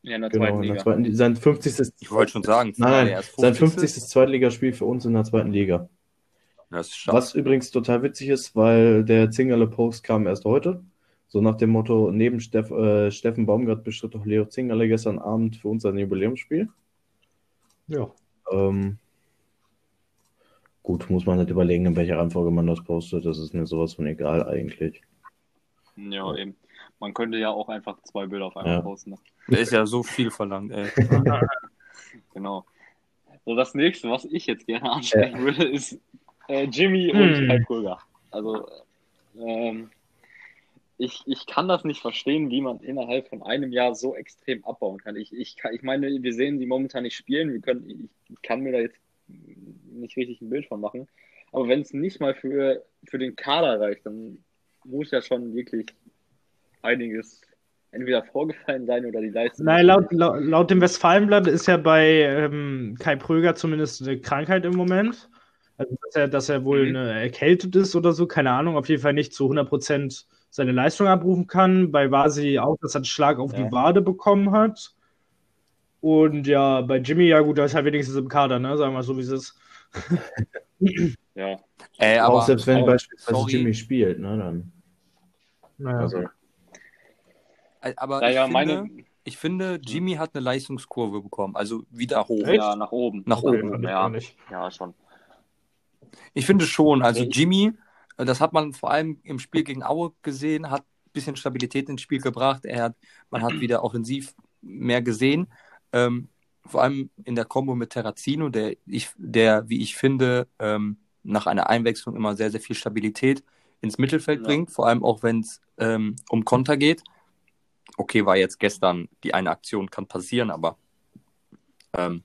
[SPEAKER 2] ja, in der
[SPEAKER 4] Genau,
[SPEAKER 2] zweiten
[SPEAKER 4] in der zweiten, sein 50.
[SPEAKER 1] Ich wollte schon sagen,
[SPEAKER 4] Nein, nein, sein
[SPEAKER 1] 50.
[SPEAKER 4] 50. Zweitligaspiel für uns in der zweiten Liga.
[SPEAKER 1] Das ist stark.
[SPEAKER 4] Was übrigens total witzig ist, weil der Zingerle Post kam erst heute. So nach dem Motto, neben Steff, äh, Steffen Baumgart bestritt doch Leo Zingerle gestern Abend für uns sein Jubiläumsspiel.
[SPEAKER 3] Ja.
[SPEAKER 4] Ähm, gut, muss man nicht überlegen, in welcher Reihenfolge man das postet. Das ist mir sowas von egal eigentlich.
[SPEAKER 2] Ja, eben. Man könnte ja auch einfach zwei Bilder auf einmal
[SPEAKER 4] Ja.
[SPEAKER 2] posten. Ne?
[SPEAKER 1] Der ist ja so viel verlangt, ey.
[SPEAKER 2] Genau. So, das nächste, was ich jetzt gerne ansprechen würde, ist äh, Jimmy
[SPEAKER 3] Hm.
[SPEAKER 2] und Kai Kröger. Also, ähm, ich, ich kann das nicht verstehen, wie man innerhalb von einem Jahr so extrem abbauen kann. Ich, ich, ich meine, wir sehen sie momentan nicht spielen. Wir können, ich, ich kann mir da jetzt nicht richtig ein Bild von machen. Aber wenn es nicht mal für, für den Kader reicht, dann muss ja schon wirklich einiges entweder vorgefallen sein oder die Leistung.
[SPEAKER 3] Nein, laut, laut, laut dem Westfalenblatt ist ja bei ähm, Kai Pröger zumindest eine Krankheit im Moment. Also, dass er, dass er wohl
[SPEAKER 2] Mhm.
[SPEAKER 3] eine erkältet ist oder so, keine Ahnung, auf jeden Fall nicht zu 100% seine Leistung abrufen kann. Bei Vasi auch, dass er einen Schlag auf
[SPEAKER 2] Ja.
[SPEAKER 3] die Wade bekommen hat. Und ja, bei Jimmy, ja gut, da ist halt wenigstens im Kader, ne? Sagen wir mal so, wie es ist.
[SPEAKER 2] Ja,
[SPEAKER 1] Ey, aber
[SPEAKER 4] auch selbst wenn
[SPEAKER 2] auch-
[SPEAKER 4] beispielsweise
[SPEAKER 1] sorry.
[SPEAKER 4] Jimmy spielt, ne, dann.
[SPEAKER 3] Naja.
[SPEAKER 4] Also,
[SPEAKER 1] aber
[SPEAKER 2] naja,
[SPEAKER 1] ich,
[SPEAKER 2] meine,
[SPEAKER 1] finde, ich finde, Jimmy hat eine Leistungskurve bekommen, also wieder hoch.
[SPEAKER 3] Echt?
[SPEAKER 2] ja, nach oben.
[SPEAKER 1] Nach
[SPEAKER 3] Okay,
[SPEAKER 1] oben,
[SPEAKER 2] ja. Ja, schon.
[SPEAKER 1] Ich finde schon, also. Jimmy, äh, das hat man vor allem im Spiel gegen Aue gesehen, hat ein bisschen Stabilität ins Spiel gebracht. Er hat, man hat wieder offensiv mehr gesehen. Ähm, vor allem in der Kombo mit Terrazino, der, ich, der wie ich finde, ähm, nach einer Einwechslung immer sehr, sehr viel Stabilität ins Mittelfeld
[SPEAKER 2] Ja.
[SPEAKER 1] bringt, vor allem auch wenn es ähm, um Konter geht. Okay, war jetzt gestern die eine Aktion, kann passieren, aber ähm,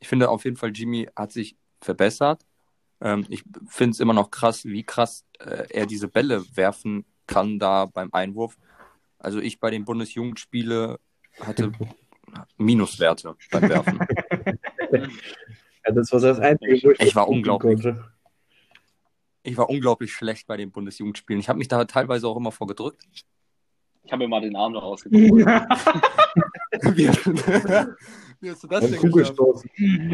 [SPEAKER 1] ich finde auf jeden Fall, Jimmy hat sich verbessert. Ähm, ich finde es immer noch krass, wie krass äh, er diese Bälle werfen kann da beim Einwurf. Also ich bei den Bundesjugendspiele hatte Minuswerte beim Werfen.
[SPEAKER 4] ja, das war das Einzige, wo ich,
[SPEAKER 1] Ich war unglaublich.
[SPEAKER 4] konnte.
[SPEAKER 1] Ich war unglaublich schlecht bei den Bundesjugendspielen. Ich habe mich da teilweise auch immer vorgedrückt.
[SPEAKER 2] Ich habe mir mal den Arm noch ausgedrückt.
[SPEAKER 1] wie, hast du das denn?
[SPEAKER 4] Kugelstoßen.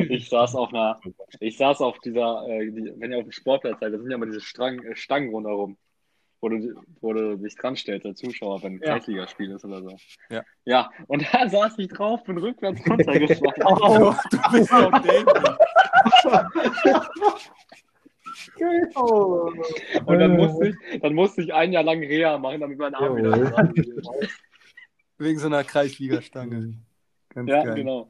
[SPEAKER 2] Ich saß auf einer, ich saß auf dieser, äh, die, wenn ihr auf dem Sportplatz seid, da sind ja immer diese Strang, äh, Stangen rundherum, wo du, wo du dich dran stellst, der Zuschauer, wenn ein
[SPEAKER 3] Ja.
[SPEAKER 2] Kreisligaspiel ist oder so.
[SPEAKER 1] Ja.
[SPEAKER 2] Ja, und da saß ich drauf, bin rückwärts runtergeschlagen.
[SPEAKER 1] Oh, du bist doch David.
[SPEAKER 3] Oh.
[SPEAKER 2] Und dann musste ich, dann musste ich ein Jahr lang Reha machen, damit mein Arm wieder dran geht.
[SPEAKER 1] Wegen so einer Kreisligastange. Ganz
[SPEAKER 2] Ja,
[SPEAKER 1] geil.
[SPEAKER 2] genau.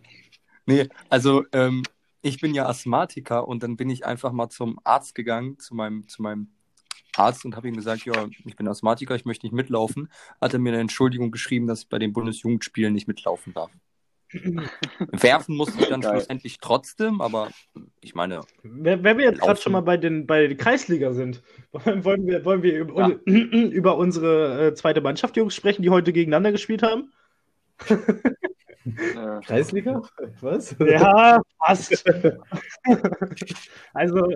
[SPEAKER 1] Nee, also ähm, ich bin ja Asthmatiker und dann bin ich einfach mal zum Arzt gegangen, zu meinem, zu meinem Arzt und habe ihm gesagt, ja, ich bin Asthmatiker, ich möchte nicht mitlaufen. Hat er mir eine Entschuldigung geschrieben, dass ich bei den Bundesjugendspielen nicht mitlaufen darf. Werfen musste ich dann
[SPEAKER 2] Geil.
[SPEAKER 1] schlussendlich trotzdem, aber ich meine,
[SPEAKER 3] Wenn wenn wir jetzt gerade schon mal bei den bei der Kreisliga sind, wollen wir, wollen wir über,
[SPEAKER 2] Ja.
[SPEAKER 3] über unsere äh, zweite Mannschaft Jungs sprechen, die heute gegeneinander gespielt haben?
[SPEAKER 2] Äh,
[SPEAKER 4] Kreisliga? Was?
[SPEAKER 3] Ja, fast. also,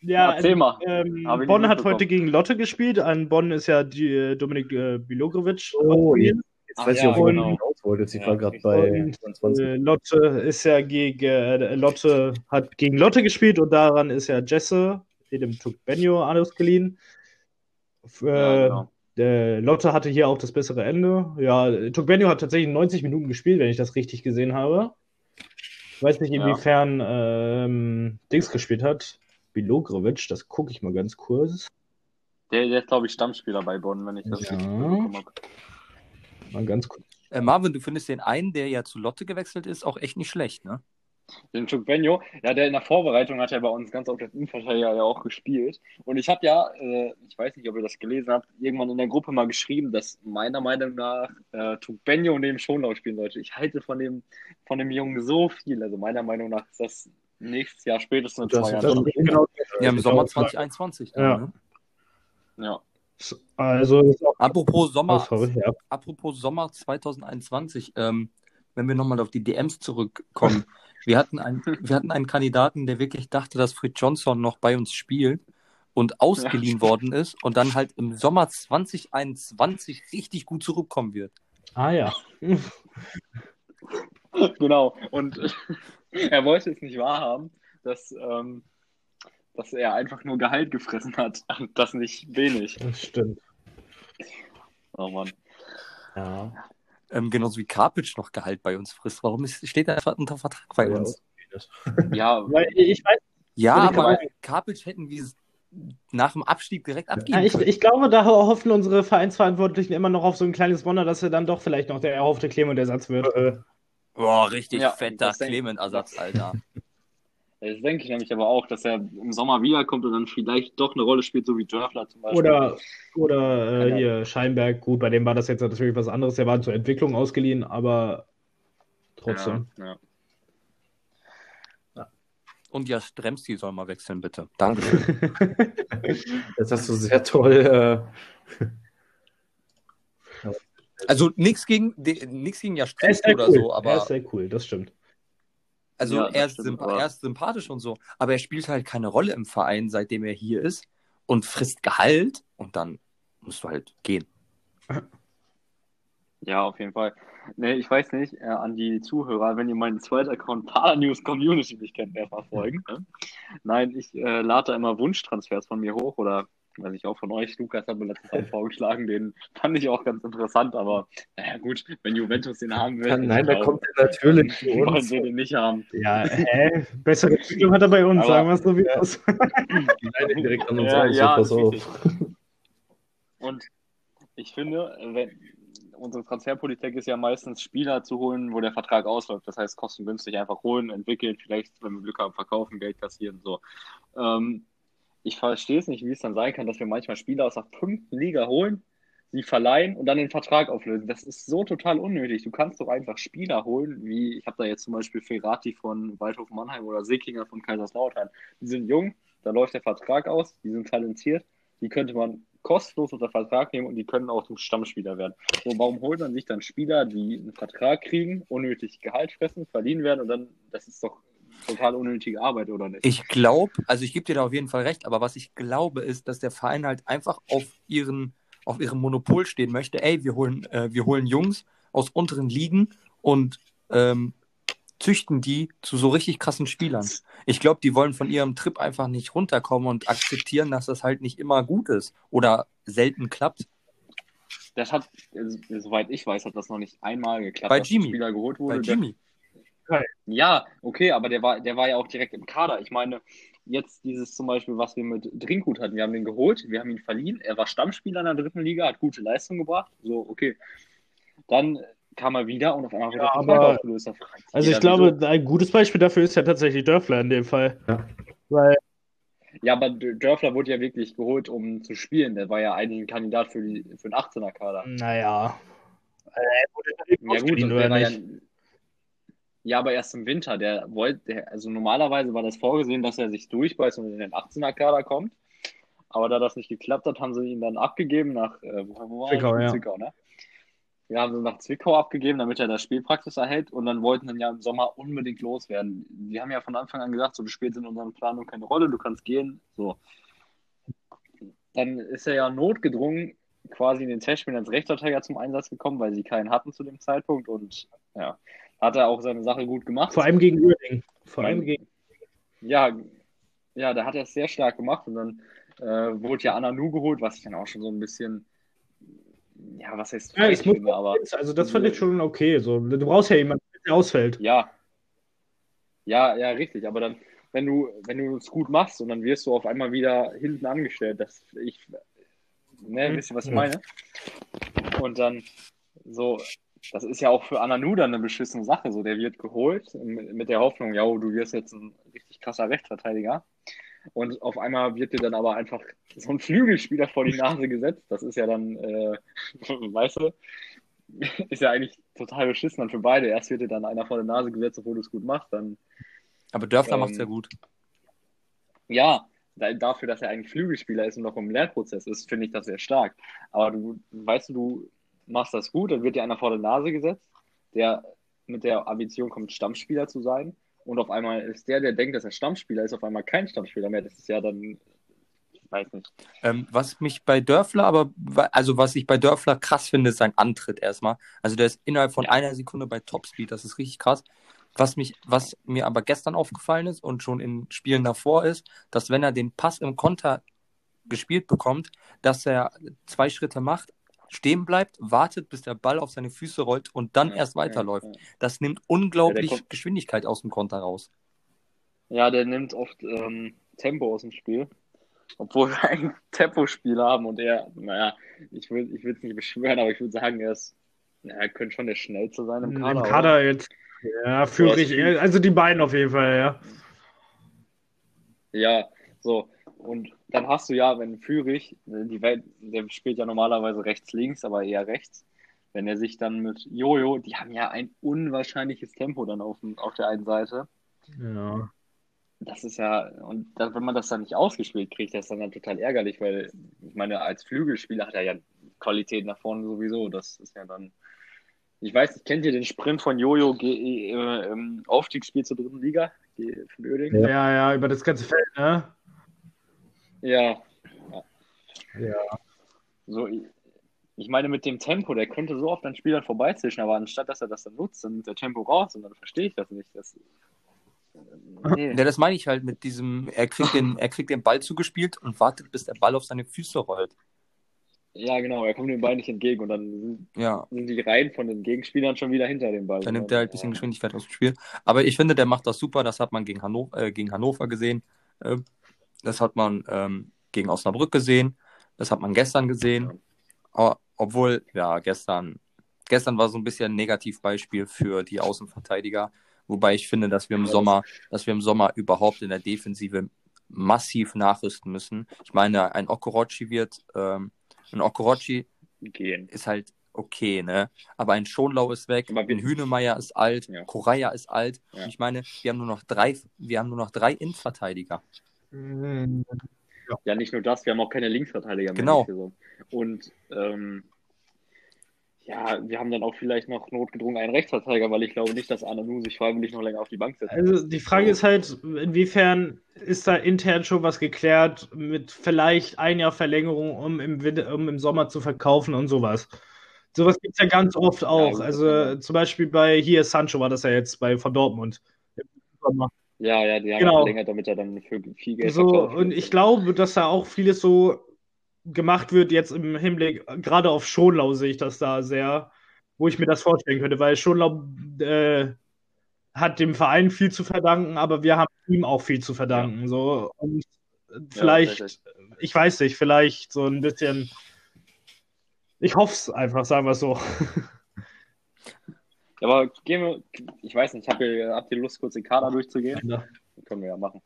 [SPEAKER 3] ja,
[SPEAKER 2] Erzähl mal.
[SPEAKER 3] ähm,
[SPEAKER 2] ich
[SPEAKER 3] Bonn hat heute gegen Lotte gespielt. An Bonn ist ja die, äh, Dominik äh, Bilogrovic.
[SPEAKER 4] Oh. Jetzt
[SPEAKER 2] Ach
[SPEAKER 4] weiß ich
[SPEAKER 2] ja,
[SPEAKER 4] auch, wo
[SPEAKER 3] genau.
[SPEAKER 4] hinaus wolltest. Ich
[SPEAKER 2] Ja,
[SPEAKER 4] war gerade
[SPEAKER 2] ich
[SPEAKER 4] bei
[SPEAKER 3] wollte-
[SPEAKER 4] 22.
[SPEAKER 3] Äh, Lotte ist ja gegen äh, Lotte hat gegen Lotte gespielt und daran ist ja Jesse, dem Benio ausgeliehen. F-
[SPEAKER 2] ja,
[SPEAKER 3] Äh,
[SPEAKER 2] genau.
[SPEAKER 3] Der Lotte hatte hier auch das bessere Ende. Ja, Tugbenio hat tatsächlich 90 Minuten gespielt, wenn ich das richtig gesehen habe. Ich weiß nicht,
[SPEAKER 2] Ja.
[SPEAKER 3] inwiefern ähm, Dings gespielt hat. Bilogrovic, das gucke ich mal ganz kurz.
[SPEAKER 2] Der, der ist, glaube ich, Stammspieler bei Bonn, wenn ich das
[SPEAKER 3] Ja.
[SPEAKER 2] richtig mitbekommen habe.
[SPEAKER 3] Mal ganz kurz.
[SPEAKER 1] Äh, Marvin, du findest den einen, der ja zu Lotte gewechselt ist, auch echt nicht schlecht, ne?
[SPEAKER 2] Den Benjo, ja, der in der Vorbereitung hat ja bei uns ganz auf der Innenverteidiger ja auch gespielt. Und ich habe ja, äh, ich weiß nicht, ob ihr das gelesen habt, irgendwann in der Gruppe mal geschrieben, dass meiner Meinung nach äh, Benjo neben Schonlau spielen sollte. Ich halte von dem, von dem Jungen so viel. Also meiner Meinung nach ist das nächstes Jahr spätestens
[SPEAKER 4] hast
[SPEAKER 2] zwei
[SPEAKER 4] schon-
[SPEAKER 3] Genau,
[SPEAKER 1] Ja, im Sommer
[SPEAKER 3] auch.
[SPEAKER 1] 2021. Dann,
[SPEAKER 3] Ja.
[SPEAKER 1] ne?
[SPEAKER 2] Ja.
[SPEAKER 3] Also,
[SPEAKER 1] Apropos Sommer,
[SPEAKER 3] oh, sorry, ja.
[SPEAKER 1] apropos Sommer 2021, ähm, wenn wir nochmal auf die DMs zurückkommen. Wir hatten, einen, wir hatten einen Kandidaten, der wirklich dachte, dass Fritz Johnson noch bei uns spielt und ausgeliehen worden ist und dann halt im Sommer 2021 richtig gut zurückkommen wird.
[SPEAKER 3] Ah ja.
[SPEAKER 2] Genau. Und er wollte es nicht wahrhaben, dass, ähm, dass er einfach nur Gehalt gefressen hat. Und das nicht wenig.
[SPEAKER 3] Das stimmt.
[SPEAKER 2] Oh Mann.
[SPEAKER 4] Ja.
[SPEAKER 1] Ähm, genauso wie Karpic noch Gehalt bei uns frisst. Warum ist, steht er einfach unter Vertrag bei
[SPEAKER 4] Ja,
[SPEAKER 1] uns?
[SPEAKER 2] Ja,
[SPEAKER 3] Weil ich weiß,
[SPEAKER 1] Ja, aber. Karpic hätten wir nach dem Abstieg direkt abgeben
[SPEAKER 3] Ja, ich,
[SPEAKER 1] können.
[SPEAKER 3] ich glaube, da hoffen unsere Vereinsverantwortlichen immer noch auf so ein kleines Wunder, dass er dann doch vielleicht noch der erhoffte Clement-Ersatz wird.
[SPEAKER 1] Boah, richtig
[SPEAKER 2] Ja,
[SPEAKER 1] fetter Clement-Ersatz, Alter.
[SPEAKER 2] Das denke ich nämlich aber auch, dass er im Sommer wiederkommt und dann vielleicht doch eine Rolle spielt, so wie Dörfler zum Beispiel.
[SPEAKER 3] Oder, oder äh, hier Scheinberg, gut, bei dem war das jetzt natürlich was anderes, der war zur Entwicklung ausgeliehen, aber trotzdem.
[SPEAKER 2] Ja, ja.
[SPEAKER 1] Und ja, Stremski soll mal wechseln, bitte. Dankeschön.
[SPEAKER 4] das hast du sehr toll. Äh,
[SPEAKER 1] Also nichts gegen, nix gegen
[SPEAKER 3] sehr
[SPEAKER 1] oder
[SPEAKER 3] cool.
[SPEAKER 1] so,
[SPEAKER 3] er ist
[SPEAKER 1] aber
[SPEAKER 3] sehr cool, das stimmt.
[SPEAKER 1] Also
[SPEAKER 2] Ja,
[SPEAKER 1] er, ist
[SPEAKER 2] stimmt,
[SPEAKER 1] er ist sympathisch und so, aber er spielt halt keine Rolle im Verein, seitdem er hier ist und frisst Gehalt und dann musst du halt gehen.
[SPEAKER 2] Ja, auf jeden Fall. Nee, ich weiß nicht, äh, an die Zuhörer, wenn ihr meinen zweiten Account Pada News Community nicht kennt, erstmal folgen. Ne? Nein, ich äh, lade da immer Wunschtransfers von mir hoch oder weiß ich auch von euch. Lukas hat mir letztens einen vorgeschlagen, den fand ich auch ganz interessant, aber naja gut, wenn Juventus den haben will,
[SPEAKER 4] kann, nein, da
[SPEAKER 2] glaube,
[SPEAKER 4] kommt er natürlich zu
[SPEAKER 2] wollen
[SPEAKER 4] uns.
[SPEAKER 2] sie den nicht haben.
[SPEAKER 3] Ja, hä? Bessere Entwicklung hat er bei uns,
[SPEAKER 2] Aber-
[SPEAKER 3] sagen wir es so wie.
[SPEAKER 4] Die leiten direkt an uns
[SPEAKER 2] Ja,
[SPEAKER 4] aus,
[SPEAKER 2] ja,
[SPEAKER 4] so, pass auf.
[SPEAKER 2] Und ich finde, wenn, unsere Transferpolitik ist ja meistens Spieler zu holen, wo der Vertrag ausläuft. Das heißt, kostengünstig einfach holen, entwickeln, vielleicht, wenn wir Glück haben, verkaufen, Geld kassieren. So. Ähm, ich verstehe es nicht, wie es dann sein kann, dass wir manchmal Spieler aus der fünften Liga holen, sie verleihen und dann den Vertrag auflösen. Das ist so total unnötig. Du kannst doch einfach Spieler holen, wie ich habe da jetzt zum Beispiel Ferrati von Waldhof Mannheim oder Seekinger von Kaiserslautern. Die sind jung, da läuft der Vertrag aus, die sind talentiert, die könnte man kostenlos unter Vertrag nehmen und die können auch zum Stammspieler werden. So, warum holt man sich dann Spieler, die einen Vertrag kriegen, unnötig Gehalt fressen, verliehen werden und dann, das ist doch total unnötige Arbeit, oder nicht?
[SPEAKER 1] Ich glaube, also ich gebe dir da auf jeden Fall recht, aber was ich glaube, ist, dass der Verein halt einfach auf ihren, auf ihrem Monopol stehen möchte. Ey, wir holen, äh, wir holen Jungs aus unteren Ligen und ähm, züchten die zu so richtig krassen Spielern. Ich glaube, die wollen von ihrem Trip einfach nicht runterkommen und akzeptieren, dass das halt nicht immer gut ist oder selten klappt.
[SPEAKER 2] Das hat, also, soweit ich weiß, hat das noch nicht einmal geklappt,
[SPEAKER 1] Bei Jimmy.
[SPEAKER 2] Spieler geholt
[SPEAKER 1] Bei
[SPEAKER 2] wurde. der-
[SPEAKER 1] Jimmy.
[SPEAKER 2] Ja, okay, aber der war, der war ja auch direkt im Kader. Ich meine, jetzt dieses zum Beispiel, was wir mit Drinkhut hatten, wir haben den geholt, wir haben ihn verliehen, er war Stammspieler in der dritten Liga, hat gute Leistung gebracht, so, okay. Dann kam er wieder und auf einmal wurde
[SPEAKER 3] Ja, aber-
[SPEAKER 2] aufgelöst.
[SPEAKER 3] Also
[SPEAKER 2] jeder,
[SPEAKER 3] ich glaube,
[SPEAKER 2] wieso.
[SPEAKER 3] ein gutes Beispiel dafür ist ja tatsächlich Dörfler in dem Fall.
[SPEAKER 4] Ja.
[SPEAKER 3] Weil,
[SPEAKER 2] Ja, aber Dörfler wurde ja wirklich geholt, um zu spielen. Der war ja eigentlich ein Kandidat für, die, für den 18er-Kader.
[SPEAKER 3] naja. Er wurde
[SPEAKER 2] Ja, gut, der war
[SPEAKER 3] nicht?
[SPEAKER 2] ja, aber erst im Winter. Der wollte, also normalerweise war das vorgesehen, dass er sich durchbeißt und in den 18er-Kader kommt. Aber da das nicht geklappt hat, haben sie ihn dann abgegeben nach äh?
[SPEAKER 3] Zwickau, ja.
[SPEAKER 2] Zwickau, ne? Wir haben sie nach Zwickau abgegeben, damit er da Spielpraxis erhält und dann wollten dann ja im Sommer unbedingt loswerden. Die haben ja von Anfang an gesagt, so du spielst in unseren Planungen keine Rolle, du kannst gehen. So. Dann ist er ja notgedrungen quasi in den Testspielen als Rechtsverteidiger zum Einsatz gekommen, weil sie keinen hatten zu dem Zeitpunkt und ja, hat er auch seine Sache gut gemacht.
[SPEAKER 3] Vor allem gegen Uerdingen. Vor allem gegen.
[SPEAKER 2] Ja, ja, da hat er es sehr stark gemacht und dann äh, wurde ja Ananu geholt, was ich dann auch schon so ein bisschen, ja, was heißt
[SPEAKER 3] Ja, muss
[SPEAKER 2] finde, aber
[SPEAKER 3] also das fand ich schon okay. So, du brauchst ja jemanden, der ausfällt.
[SPEAKER 2] ja, ja, ja, richtig, aber dann, wenn du, wenn du es gut machst und dann wirst du auf einmal wieder hinten angestellt, das, ich, ne,
[SPEAKER 3] Mhm.
[SPEAKER 2] wisst ihr, was ich meine? Und dann so, das ist ja auch für Ananu dann eine beschissene Sache. So, der wird geholt mit der Hoffnung, ja, du wirst jetzt ein richtig krasser Rechtsverteidiger. Und auf einmal wird dir dann aber einfach so ein Flügelspieler vor die Nase gesetzt. Das ist ja dann, äh, weißt du, ist ja eigentlich total beschissen dann für beide. Erst wird dir dann einer vor die Nase gesetzt, obwohl du es gut machst. Dann,
[SPEAKER 1] Aber Dörfler
[SPEAKER 2] Ähm,
[SPEAKER 1] macht's ja gut.
[SPEAKER 2] ja, da- dafür, dass er eigentlich Flügelspieler ist und noch im Lernprozess ist, finde ich das sehr stark. Aber du, weißt du, du machst das gut, dann wird dir einer vor die Nase gesetzt, der mit der Ambition kommt, Stammspieler zu sein. Und auf einmal ist der, der denkt, dass er Stammspieler ist, auf einmal kein Stammspieler mehr. Das ist ja dann, ich weiß nicht.
[SPEAKER 1] Ähm, was mich bei Dörfler aber, also was ich bei Dörfler krass finde, ist sein Antritt erstmal. Also der ist innerhalb von
[SPEAKER 2] Ja.
[SPEAKER 1] einer Sekunde bei Topspeed, das ist richtig krass. Was mich, was mir aber gestern aufgefallen ist und schon in Spielen davor ist, dass wenn er den Pass im Konter gespielt bekommt, dass er zwei Schritte macht, stehen bleibt, wartet, bis der Ball auf seine Füße rollt und dann
[SPEAKER 2] Ja,
[SPEAKER 1] erst weiterläuft.
[SPEAKER 2] Ja, ja.
[SPEAKER 1] Das nimmt unglaublich
[SPEAKER 2] kommt-
[SPEAKER 1] Geschwindigkeit aus dem Konter raus.
[SPEAKER 2] Ja, der nimmt oft ähm, Tempo aus dem Spiel. Obwohl wir einen Tempospiel haben und er, naja, ich will ich es nicht beschwören, aber ich würde sagen, er ist, na, er könnte schon der Schnellste sein im
[SPEAKER 3] Im
[SPEAKER 2] Kader.
[SPEAKER 3] Kader,
[SPEAKER 2] oder?
[SPEAKER 3] jetzt. Ja, Führig.
[SPEAKER 2] Ja,
[SPEAKER 3] Also die beiden auf jeden Fall, ja.
[SPEAKER 2] Ja, so. Und dann hast du ja, wenn Führig, die Welt, der spielt ja normalerweise rechts-links, aber eher rechts. Wenn er sich dann mit Jojo, die haben ja ein unwahrscheinliches Tempo dann auf, dem- auf der einen Seite.
[SPEAKER 3] Ja.
[SPEAKER 2] Das ist ja, und dann, wenn man das dann nicht ausgespielt kriegt, das ist dann, dann total ärgerlich, weil ich meine, als Flügelspieler hat er ja Qualität nach vorne sowieso. Das ist ja dann. Ich weiß nicht, kennt ihr den Sprint von Jojo äh, im Aufstiegsspiel zur dritten Liga? Von
[SPEAKER 4] ja,
[SPEAKER 3] ja, über das ganze Feld, ne?
[SPEAKER 2] Ja.
[SPEAKER 3] Ja.
[SPEAKER 2] So, ich, ich meine, mit dem Tempo, der könnte so oft an Spielern vorbeizischen, aber anstatt dass er das dann nutzt, dann nimmt der Tempo raus und dann verstehe ich das nicht. Das, nee.
[SPEAKER 1] Ja, das meine ich halt mit diesem, er kriegt den, er kriegt den Ball zugespielt und wartet, bis der Ball auf seine Füße rollt.
[SPEAKER 2] Ja, genau, er kommt dem Ball nicht entgegen und dann sind,
[SPEAKER 1] Ja,
[SPEAKER 2] sind die Reihen von den Gegenspielern schon wieder hinter dem Ball.
[SPEAKER 1] dann nimmt er halt ein bisschen Geschwindigkeit aus dem Spiel. Aber ich finde, der macht das super. Das hat man gegen Hannover, äh, gegen Hannover gesehen. Ähm, das hat man ähm, gegen Osnabrück gesehen. Das hat man gestern gesehen. Aber, obwohl, ja, gestern, gestern war so ein bisschen ein Negativbeispiel für die Außenverteidiger. Wobei ich finde, dass wir im Sommer, dass wir im Sommer überhaupt in der Defensive massiv nachrüsten müssen. Ich meine, ein Okorochi wird, ähm, ein Okorochi
[SPEAKER 2] gehen.
[SPEAKER 1] ist halt okay, ne? Aber ein Schonlau ist weg,
[SPEAKER 2] Aber
[SPEAKER 1] ein Hünemeyer ist alt,
[SPEAKER 2] Ja.
[SPEAKER 1] Koraya ist alt.
[SPEAKER 2] Ja.
[SPEAKER 1] Ich meine, wir haben nur noch drei, wir haben nur noch drei Innenverteidiger.
[SPEAKER 3] Mhm.
[SPEAKER 2] Ja, nicht nur das, wir haben auch keine Linksverteidiger mehr.
[SPEAKER 1] Genau.
[SPEAKER 2] Und ähm, ja, wir haben dann auch vielleicht noch notgedrungen einen Rechtsverteidiger, weil ich glaube nicht, dass Ananu sich freiwillig noch länger auf die Bank setzt.
[SPEAKER 3] Also die Frage ist halt, inwiefern ist da intern schon was geklärt mit vielleicht ein Jahr Verlängerung, um im, Winter, um im Sommer zu verkaufen und sowas. Sowas gibt es ja ganz oft auch. also
[SPEAKER 2] genau.
[SPEAKER 3] zum Beispiel bei hier Sancho war das ja jetzt bei von Dortmund.
[SPEAKER 2] Ja, ja, die haben
[SPEAKER 3] Genau.
[SPEAKER 2] ja verlängert, damit er dann für viel Geld
[SPEAKER 3] So,
[SPEAKER 2] verkauft
[SPEAKER 3] und ich glaube, dass da auch vieles so gemacht wird jetzt im Hinblick, gerade auf Schonlau sehe ich das da sehr, wo ich mir das vorstellen könnte, weil Schonlau äh, hat dem Verein viel zu verdanken, aber wir haben ihm auch viel zu verdanken. So, und vielleicht,
[SPEAKER 2] Ja,
[SPEAKER 3] ich weiß nicht, vielleicht so ein bisschen, ich hoffe es einfach, sagen wir es so.
[SPEAKER 2] Aber gehen wir, ich weiß nicht, habt ihr, habt ihr Lust, kurz den Kader durchzugehen?
[SPEAKER 3] Ja.
[SPEAKER 2] Können wir ja machen.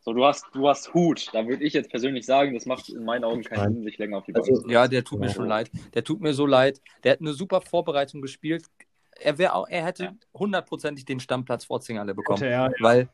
[SPEAKER 2] So, du hast, du hast Hut. Da würde ich jetzt persönlich sagen, das macht in meinen Augen keinen. Sinn, sich länger auf die Bank
[SPEAKER 4] Also-
[SPEAKER 2] zu
[SPEAKER 1] Ja, der tut mir
[SPEAKER 4] Ja.
[SPEAKER 1] schon leid. Der tut mir so leid. Der hat eine super Vorbereitung gespielt. Er, wär auch, er hätte
[SPEAKER 2] Ja.
[SPEAKER 1] hundertprozentig den Stammplatz vor Zingerle bekommen.
[SPEAKER 3] Er, ja.
[SPEAKER 1] Weil,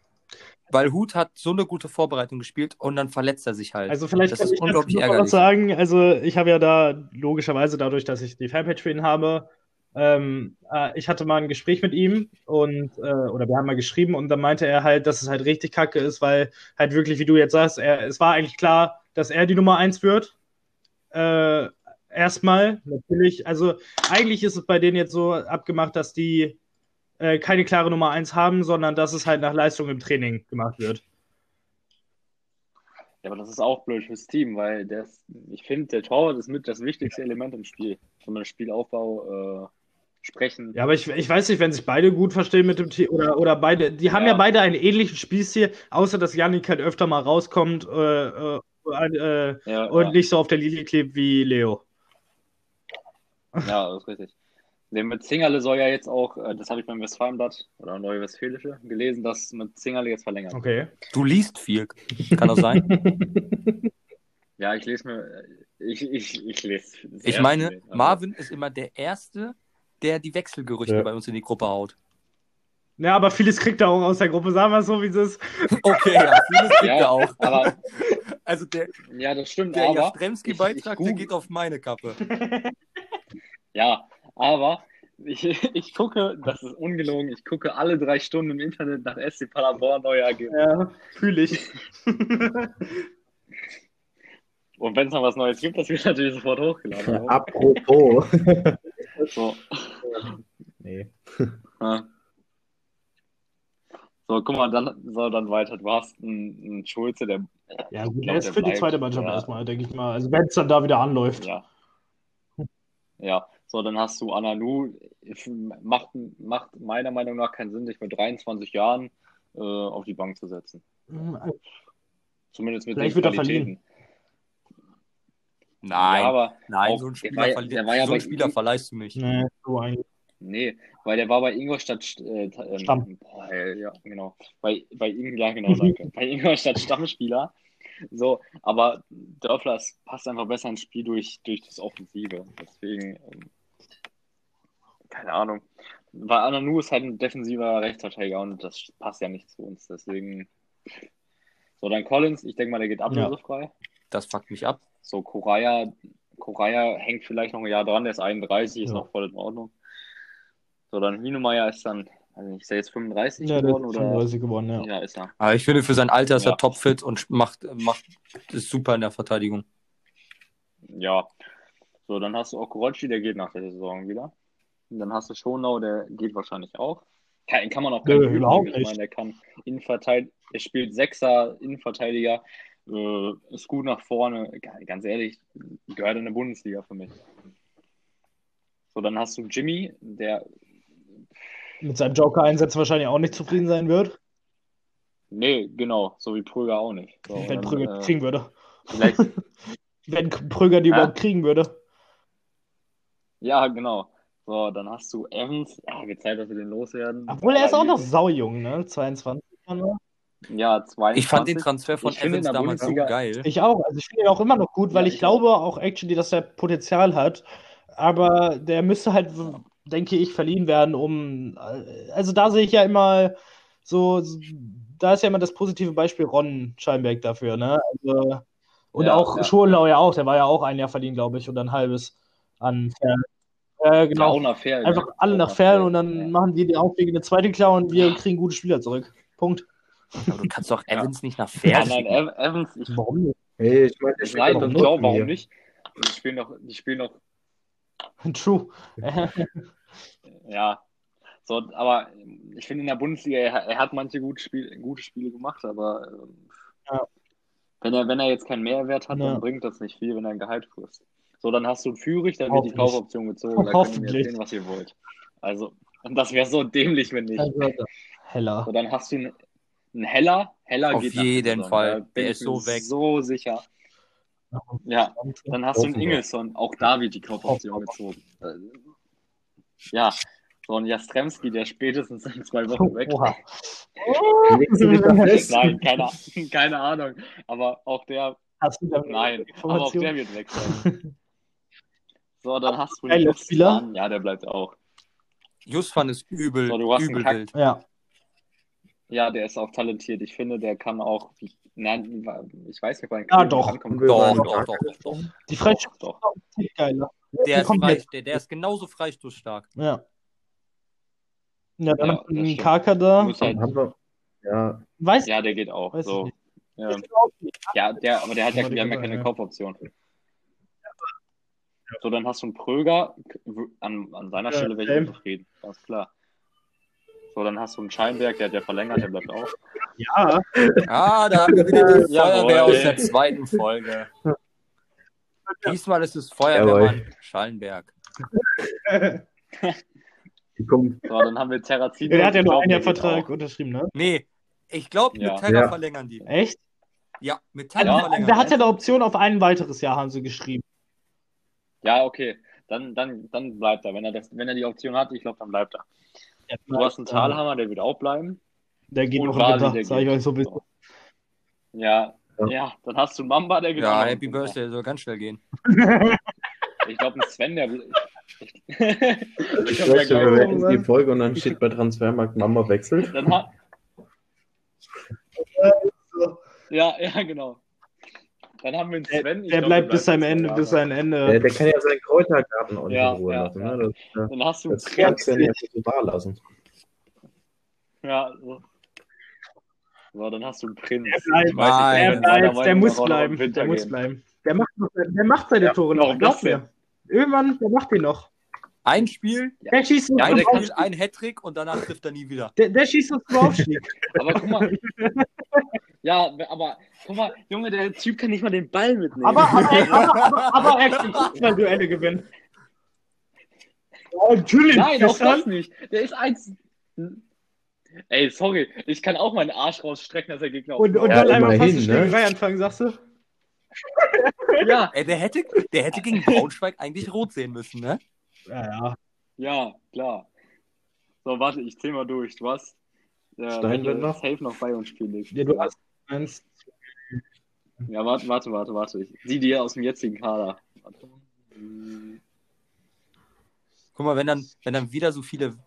[SPEAKER 1] weil Hut hat so eine gute Vorbereitung gespielt und dann verletzt er sich halt.
[SPEAKER 3] Also vielleicht
[SPEAKER 1] das
[SPEAKER 3] kann
[SPEAKER 1] ist
[SPEAKER 3] ich dazu
[SPEAKER 1] unglaublich
[SPEAKER 3] noch was
[SPEAKER 1] ärgerlich.
[SPEAKER 3] sagen. Also ich habe ja da logischerweise dadurch, dass ich die Fanpage für ihn habe, ähm, äh, ich hatte mal ein Gespräch mit ihm und äh, oder wir haben mal geschrieben und dann meinte er halt, dass es halt richtig kacke ist, weil halt wirklich, wie du jetzt sagst, er, es war eigentlich klar, dass er die Nummer eins wird. Äh, erstmal natürlich, also eigentlich ist es bei denen jetzt so abgemacht, dass die äh, keine klare Nummer eins haben, sondern dass es halt nach Leistung im Training gemacht wird.
[SPEAKER 2] Ja, aber das ist auch blöd fürs Team, weil ist, ich finde, der Torwart ist mit das wichtigste Element im Spiel. Wenn man Spielaufbau äh, sprechen.
[SPEAKER 3] Ja, aber ich, ich weiß nicht, wenn sich beide gut verstehen mit dem Team oder, oder beide, die haben ja
[SPEAKER 2] Ja.
[SPEAKER 3] beide einen ähnlichen Spielstil, außer dass Yannick halt öfter mal rauskommt äh, äh, äh,
[SPEAKER 2] Ja,
[SPEAKER 3] und
[SPEAKER 2] ja.
[SPEAKER 3] nicht so auf der Linie klebt wie Leo.
[SPEAKER 2] Ja, das ist richtig. Der mit Zingerle soll ja jetzt auch, äh, das habe ich beim Westfalenblatt oder Neue Westfälische gelesen, dass mit Zingerle jetzt verlängert.
[SPEAKER 3] Okay.
[SPEAKER 1] Du liest viel. Kann das sein?
[SPEAKER 2] Ja, ich lese mir, ich, ich, ich lese.
[SPEAKER 1] Ich meine,
[SPEAKER 2] viel. Also,
[SPEAKER 1] Marvin ist immer der Erste, der die Wechselgerüchte
[SPEAKER 4] Ja.
[SPEAKER 1] bei uns in die Gruppe haut.
[SPEAKER 3] Ja, aber vieles kriegt er auch aus der Gruppe. Sagen wir es so, wie es ist.
[SPEAKER 1] Okay, ja, vieles kriegt
[SPEAKER 2] Ja,
[SPEAKER 1] er auch.
[SPEAKER 2] aber,
[SPEAKER 1] Also der,
[SPEAKER 2] ja, das stimmt,
[SPEAKER 1] der Jastremski-Beitrag, der geht auf meine Kappe.
[SPEAKER 2] ja, aber, ich, ich gucke, das ist ungelogen, ich gucke alle drei Stunden im Internet nach SC Paderborn neue Ergebnisse.
[SPEAKER 3] Ja, fühle ich.
[SPEAKER 2] Und wenn es noch was Neues gibt, das wird natürlich sofort hochgeladen.
[SPEAKER 4] Apropos.
[SPEAKER 2] So,
[SPEAKER 4] nee.
[SPEAKER 2] ja. So, guck mal, dann, so, dann weiter. Du hast einen, einen Schulze, der,
[SPEAKER 3] Ja, gut,
[SPEAKER 2] glaub,
[SPEAKER 3] er ist
[SPEAKER 2] der
[SPEAKER 3] für die
[SPEAKER 2] bleibt,
[SPEAKER 3] zweite Mannschaft
[SPEAKER 2] ja.
[SPEAKER 3] erstmal, denke ich mal. Also, wenn es dann da wieder anläuft.
[SPEAKER 2] ja. Ja, so, dann hast du Ananu. Macht, macht meiner Meinung nach keinen Sinn, dich mit 23 Jahren äh, auf die Bank zu setzen.
[SPEAKER 3] Hm,
[SPEAKER 2] Zumindest mit
[SPEAKER 3] Vielleicht
[SPEAKER 2] den Qualitäten.
[SPEAKER 1] Nein,
[SPEAKER 2] Ja, aber
[SPEAKER 1] nein, so einen
[SPEAKER 2] der
[SPEAKER 1] Spieler,
[SPEAKER 2] war ja-
[SPEAKER 1] verli-
[SPEAKER 2] der war ja
[SPEAKER 1] so einen Spieler verleihst du nicht.
[SPEAKER 3] Nee, so.
[SPEAKER 2] Nee, weil der war bei Ingolstadt äh, ähm,
[SPEAKER 3] Stamm.
[SPEAKER 2] Boah, ey, ja, genau. Bei, bei ja, genau, danke. bei Ingolstadt Stammspieler. So, aber Dörfler passt einfach besser ins Spiel durch, durch das Offensive. Deswegen, ähm, keine Ahnung. Weil Ananu ist halt ein defensiver Rechtsverteidiger und das passt ja nicht zu uns. Deswegen. So, dann Collins, ich denke mal, der geht ablösefrei.
[SPEAKER 1] Das fuckt mich ab.
[SPEAKER 2] So, Koraya, Koraya hängt vielleicht noch ein Jahr dran, der ist 31, ist
[SPEAKER 3] Ja.
[SPEAKER 2] noch voll in Ordnung. So, dann Hinemeyer ist dann, also ich sehe jetzt 35
[SPEAKER 3] Ja,
[SPEAKER 2] geworden oder?
[SPEAKER 3] 35 geworden, ja.
[SPEAKER 2] Ja, ist er.
[SPEAKER 1] Aber ich finde, für sein Alter ist
[SPEAKER 2] Ja.
[SPEAKER 1] er topfit und macht, macht ist super in der Verteidigung.
[SPEAKER 2] Ja. So, dann hast du auch Korocci, der geht nach der Saison wieder. Und dann hast du Schonau, der geht wahrscheinlich auch. Kann, kann man auch üben.
[SPEAKER 3] überhaupt
[SPEAKER 2] Ich
[SPEAKER 3] nicht.
[SPEAKER 2] meine, der kann Innenverteidiger, er spielt Sechser, Innenverteidiger, äh, ist gut nach vorne. Ga- Ganz ehrlich, gehört in der Bundesliga für mich. So, dann hast du Jimmy, der
[SPEAKER 3] Mit seinem Joker-Einsatz wahrscheinlich auch nicht zufrieden sein wird,
[SPEAKER 2] Nee, genau, so wie Prüger auch nicht. So,
[SPEAKER 3] wenn Prüger
[SPEAKER 2] äh,
[SPEAKER 3] kriegen würde.
[SPEAKER 2] vielleicht,
[SPEAKER 3] Wenn Prüger die
[SPEAKER 2] Ja.
[SPEAKER 3] überhaupt kriegen würde.
[SPEAKER 2] ja, genau. So, dann hast du Evans. Ja, wird Zeit, dass wir den loswerden.
[SPEAKER 3] Obwohl er ist auch noch saujung, ne? 22.
[SPEAKER 2] Ja, 22.
[SPEAKER 1] Ich fand den Transfer von
[SPEAKER 2] Ich
[SPEAKER 1] Evans damals so geil.
[SPEAKER 3] Ich auch. Also ich finde ihn auch immer noch gut, weil
[SPEAKER 2] Ja,
[SPEAKER 3] ich,
[SPEAKER 2] ich
[SPEAKER 3] glaube auch actually, dass er Potenzial hat. Aber der müsste halt, denke ich, verliehen werden, um. Also da sehe ich ja immer so, da ist ja immer das positive Beispiel Ron Scheinberg dafür, ne? Also, und
[SPEAKER 2] Ja,
[SPEAKER 3] auch
[SPEAKER 2] ja.
[SPEAKER 3] Schonlau ja auch, der war ja auch ein Jahr verliehen, glaube ich, oder ein halbes an Fern. Äh,
[SPEAKER 2] Ja,
[SPEAKER 3] genau.
[SPEAKER 2] auch nach Fair.
[SPEAKER 3] Einfach alle nach Fern und dann machen die die Aufwege eine zweite klar und wir kriegen gute Spieler zurück. Punkt.
[SPEAKER 1] Aber du kannst doch
[SPEAKER 2] Ja.
[SPEAKER 1] Evans nicht nach
[SPEAKER 2] Ja,
[SPEAKER 1] Fern
[SPEAKER 2] nein. Ev- Evans, ich,
[SPEAKER 3] Warum nicht?
[SPEAKER 4] Hey, ich meine,
[SPEAKER 2] ich weiß und glaube, warum nicht. Die spielen noch, die spielen noch,
[SPEAKER 3] True.
[SPEAKER 2] ja. So, aber ich finde in der Bundesliga, er, er hat manche gute Spiele, gute Spiele gemacht, aber ähm,
[SPEAKER 3] Ja.
[SPEAKER 2] wenn er, wenn er jetzt keinen Mehrwert hat,
[SPEAKER 3] Ja.
[SPEAKER 2] dann bringt das nicht viel, wenn er ein Gehalt frisst. So, dann hast du einen Führig, dann wird die. Kaufoption gezogen. Da könnt ihr erzählen, was ihr wollt. Also, und das wäre so dämlich, wenn nicht.
[SPEAKER 3] Also, heller.
[SPEAKER 2] So, dann hast du einen, einen Heller. Heller
[SPEAKER 1] Auf
[SPEAKER 2] geht
[SPEAKER 1] jeden. Fall.
[SPEAKER 2] Da bin
[SPEAKER 1] Der
[SPEAKER 2] ich
[SPEAKER 1] ist so weg.
[SPEAKER 2] So sicher. Ja, dann hast du einen. Ingelsson. Auch da wird die Kaufoption gezogen. Ja. So ein Jastremski, der spätestens in zwei Wochen weg.
[SPEAKER 4] Da fest?
[SPEAKER 2] Nein, keine, keine Ahnung. Aber auch der,
[SPEAKER 3] Hast du da
[SPEAKER 2] nein, aber auch der wird weg sein. So, dann hast du einen
[SPEAKER 3] Spieler.
[SPEAKER 2] Ja, der bleibt auch.
[SPEAKER 1] Justvan ist übel,
[SPEAKER 2] So, du hast
[SPEAKER 1] übel
[SPEAKER 2] einen Kack-
[SPEAKER 1] wild.
[SPEAKER 3] Ja.
[SPEAKER 2] Ja, der ist auch talentiert. Ich finde, der kann auch. Nein, ich weiß nicht, wann
[SPEAKER 3] Ja, doch.
[SPEAKER 1] Doch, doch, doch, doch, doch.
[SPEAKER 3] Die Freistoß
[SPEAKER 2] Doch, doch.
[SPEAKER 3] ist geiler.
[SPEAKER 1] Der ist, frei,
[SPEAKER 3] komplett.
[SPEAKER 1] der, der ist genauso freistoßstark.
[SPEAKER 3] Ja. Ja, dann
[SPEAKER 2] Ja, stimmt.
[SPEAKER 3] Kaka da.
[SPEAKER 2] Halt,
[SPEAKER 4] Haben wir, ja,
[SPEAKER 3] Weiß
[SPEAKER 2] ja, der geht auch. So. Ja. ja, der, aber der hat ja, wir haben ja keine. Kaufoption. So, dann hast du einen Pröger. An, an seiner
[SPEAKER 3] Ja,
[SPEAKER 2] Stelle wäre ich unzufrieden. Ganz klar. So, dann hast du einen Scheinberg, der hat ja verlängert, der bleibt auch.
[SPEAKER 3] Ja,
[SPEAKER 1] Ah, da haben wir wieder die
[SPEAKER 2] Jawohl.
[SPEAKER 1] Feuerwehr aus der zweiten Folge. Diesmal ist es Feuerwehrmann Schallenberg.
[SPEAKER 4] die kommen,
[SPEAKER 2] So, dann haben wir Terrazino.
[SPEAKER 3] der hat ja nur einen Jahr Vertrag
[SPEAKER 2] auch.
[SPEAKER 3] unterschrieben, ne?
[SPEAKER 1] Nee, ich glaube, mit
[SPEAKER 2] Ja.
[SPEAKER 1] Terra
[SPEAKER 4] Ja.
[SPEAKER 1] verlängern die.
[SPEAKER 3] Echt?
[SPEAKER 1] Ja, mit
[SPEAKER 3] Also,
[SPEAKER 1] Teilverlängerung.
[SPEAKER 3] der hat ja eine Option auf ein weiteres Jahr, haben sie geschrieben.
[SPEAKER 2] Ja, okay. Dann, dann, dann bleibt er. Wenn er, das, wenn er die Option hat, ich glaube, dann bleibt er. Du hast einen Talhammer, der wird auch bleiben.
[SPEAKER 3] Der geht noch
[SPEAKER 2] der
[SPEAKER 3] sag ich euch so ein bisschen.
[SPEAKER 2] Ja,
[SPEAKER 4] Ja.
[SPEAKER 2] ja. dann hast du Mamba, der geht auch
[SPEAKER 1] Ja, Happy. Birthday, soll ganz schnell gehen.
[SPEAKER 2] Ich glaube, ein Sven, der. Ich, ich
[SPEAKER 4] Ich
[SPEAKER 2] glaub, der
[SPEAKER 4] glaube, wir die Folge und dann steht bei Transfermarkt Mama wechselt.
[SPEAKER 2] Dann hat. Ja, ja, genau. Dann haben wir einen Sven.
[SPEAKER 3] Der
[SPEAKER 2] glaub,
[SPEAKER 3] bleibt bis
[SPEAKER 2] der
[SPEAKER 3] sein
[SPEAKER 2] bleibt
[SPEAKER 3] Ende, bis sein
[SPEAKER 4] Der,
[SPEAKER 3] Ende.
[SPEAKER 4] der kann ja seinen Kräutergarten auch
[SPEAKER 2] Ja,
[SPEAKER 4] in Ruhe
[SPEAKER 2] ja,
[SPEAKER 4] lassen.
[SPEAKER 2] ja.
[SPEAKER 4] Ne? Das,
[SPEAKER 2] Dann hast du
[SPEAKER 4] das
[SPEAKER 2] einen
[SPEAKER 4] kannst
[SPEAKER 2] Prinz.
[SPEAKER 4] du ja nicht so da lassen.
[SPEAKER 2] Ja, so. So, dann hast du einen Prinz.
[SPEAKER 3] Er bleibt,
[SPEAKER 2] Ich weiß nicht,
[SPEAKER 1] Nein.
[SPEAKER 3] Er
[SPEAKER 2] wenn meiner
[SPEAKER 3] bleibt, der muss
[SPEAKER 2] noch
[SPEAKER 3] bleiben. Der muss bleiben. Der macht, noch, der macht seine
[SPEAKER 2] Ja,
[SPEAKER 3] Tore noch.
[SPEAKER 2] denn?
[SPEAKER 3] mir. Irgendwann, der macht den noch.
[SPEAKER 1] Ein Spiel,
[SPEAKER 3] Der schießt uns
[SPEAKER 2] Ja,
[SPEAKER 1] ein
[SPEAKER 2] der
[SPEAKER 1] Spiel, ein Hattrick und danach trifft er nie wieder.
[SPEAKER 3] Der, der schießt uns zum Aufstieg.
[SPEAKER 2] Aber guck mal. ja, aber guck mal, Junge, der Typ kann nicht mal den Ball mitnehmen.
[SPEAKER 3] aber, aber, aber, aber, aber er kann Fußballduelle gewinnen. Ja, natürlich.
[SPEAKER 2] Nein, auch das nicht. Der ist eins. Ey, sorry, ich kann auch meinen Arsch rausstrecken, dass der Gegner
[SPEAKER 3] Und, und
[SPEAKER 4] Ja,
[SPEAKER 3] dann einmal fast
[SPEAKER 4] ne?
[SPEAKER 3] Schlägerei anfangen, sagst du?
[SPEAKER 2] Ja,
[SPEAKER 1] Ey, der hätte, der hätte gegen Braunschweig eigentlich rot sehen müssen, ne?
[SPEAKER 3] Ja, ja.
[SPEAKER 2] ja, klar. So, warte, ich zähl mal durch. Du hast äh,
[SPEAKER 4] Steinwender?
[SPEAKER 2] safe noch bei uns spielen.
[SPEAKER 3] ja du hast eins.
[SPEAKER 2] Ja, warte, warte, warte, warte. Ich sieh dir aus dem jetzigen Kader. Warte.
[SPEAKER 1] Guck mal, wenn dann, wenn dann wieder so viele.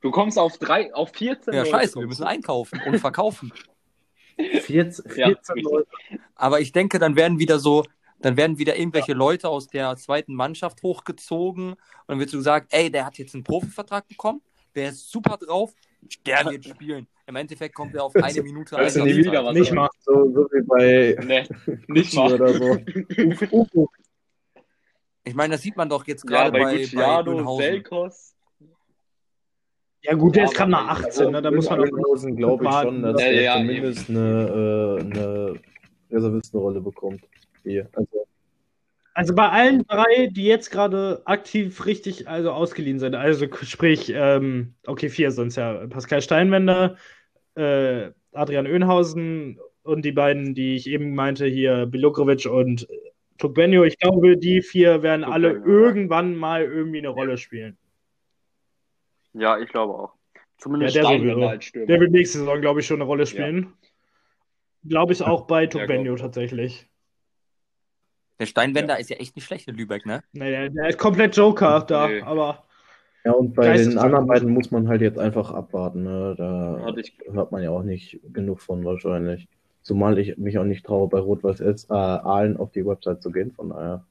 [SPEAKER 2] Du kommst auf drei, auf 14.
[SPEAKER 1] Ja,
[SPEAKER 2] Leute
[SPEAKER 1] scheiße, wir müssen einkaufen und verkaufen.
[SPEAKER 4] 14,
[SPEAKER 2] Ja,
[SPEAKER 4] 14
[SPEAKER 2] richtig.
[SPEAKER 4] Leute.
[SPEAKER 1] Aber ich denke, dann werden wieder so, dann werden wieder irgendwelche Leute aus der zweiten Mannschaft hochgezogen und dann wird so gesagt, ey, der hat jetzt einen Profivertrag bekommen, der ist super drauf, wird spielen. Im Endeffekt kommt er auf eine Minute
[SPEAKER 2] Hörst du nie wieder was
[SPEAKER 3] Nicht mal.
[SPEAKER 4] So, so wie bei
[SPEAKER 2] Nee, nicht mal.
[SPEAKER 4] oder so. Ufo.
[SPEAKER 1] Ich meine, das sieht man doch jetzt
[SPEAKER 2] Ja,
[SPEAKER 1] gerade
[SPEAKER 2] bei,
[SPEAKER 1] bei, bei
[SPEAKER 2] Gucciado,
[SPEAKER 1] Bönhausen.
[SPEAKER 2] Selkos.
[SPEAKER 3] Ja, gut, der
[SPEAKER 2] Ja,
[SPEAKER 3] ist gerade mal
[SPEAKER 2] aber-
[SPEAKER 3] 18, ne? Da muss man auch.
[SPEAKER 4] Glaube ich schon, dass
[SPEAKER 2] Ja,
[SPEAKER 4] er
[SPEAKER 2] ja,
[SPEAKER 4] zumindest eine, äh, eine Reservistenrolle bekommt. Hier. Also,
[SPEAKER 3] bei allen drei, die jetzt gerade aktiv richtig also ausgeliehen sind, also sprich, ähm, okay, vier sind es ja, Pascal Steinwender, äh, Adrian Oehnhausen und die beiden, die ich eben meinte, hier Bilokrovic und Tugbenio. Ich glaube, die vier werden alle
[SPEAKER 2] ja.
[SPEAKER 3] irgendwann mal irgendwie eine Rolle spielen.
[SPEAKER 2] Ja, ich glaube auch. Zumindest
[SPEAKER 3] Ja, der
[SPEAKER 2] als Stürmer.
[SPEAKER 3] Der wird nächste Saison, glaube ich, schon eine Rolle spielen. Glaube ich auch bei Tugbenio
[SPEAKER 2] glaub-
[SPEAKER 3] tatsächlich.
[SPEAKER 1] Der Steinwender ist ja echt nicht schlecht in Lübeck, ne?
[SPEAKER 3] Nee, der, der ist komplett Joker da,
[SPEAKER 2] Nee.
[SPEAKER 3] aber
[SPEAKER 4] ja, und bei den anderen beiden muss man halt jetzt einfach abwarten. Ne? Da hört man ja auch nicht genug von wahrscheinlich. Zumal ich mich auch nicht traue, bei Rot-Weiß äh, Aalen auf die Website zu gehen, von daher.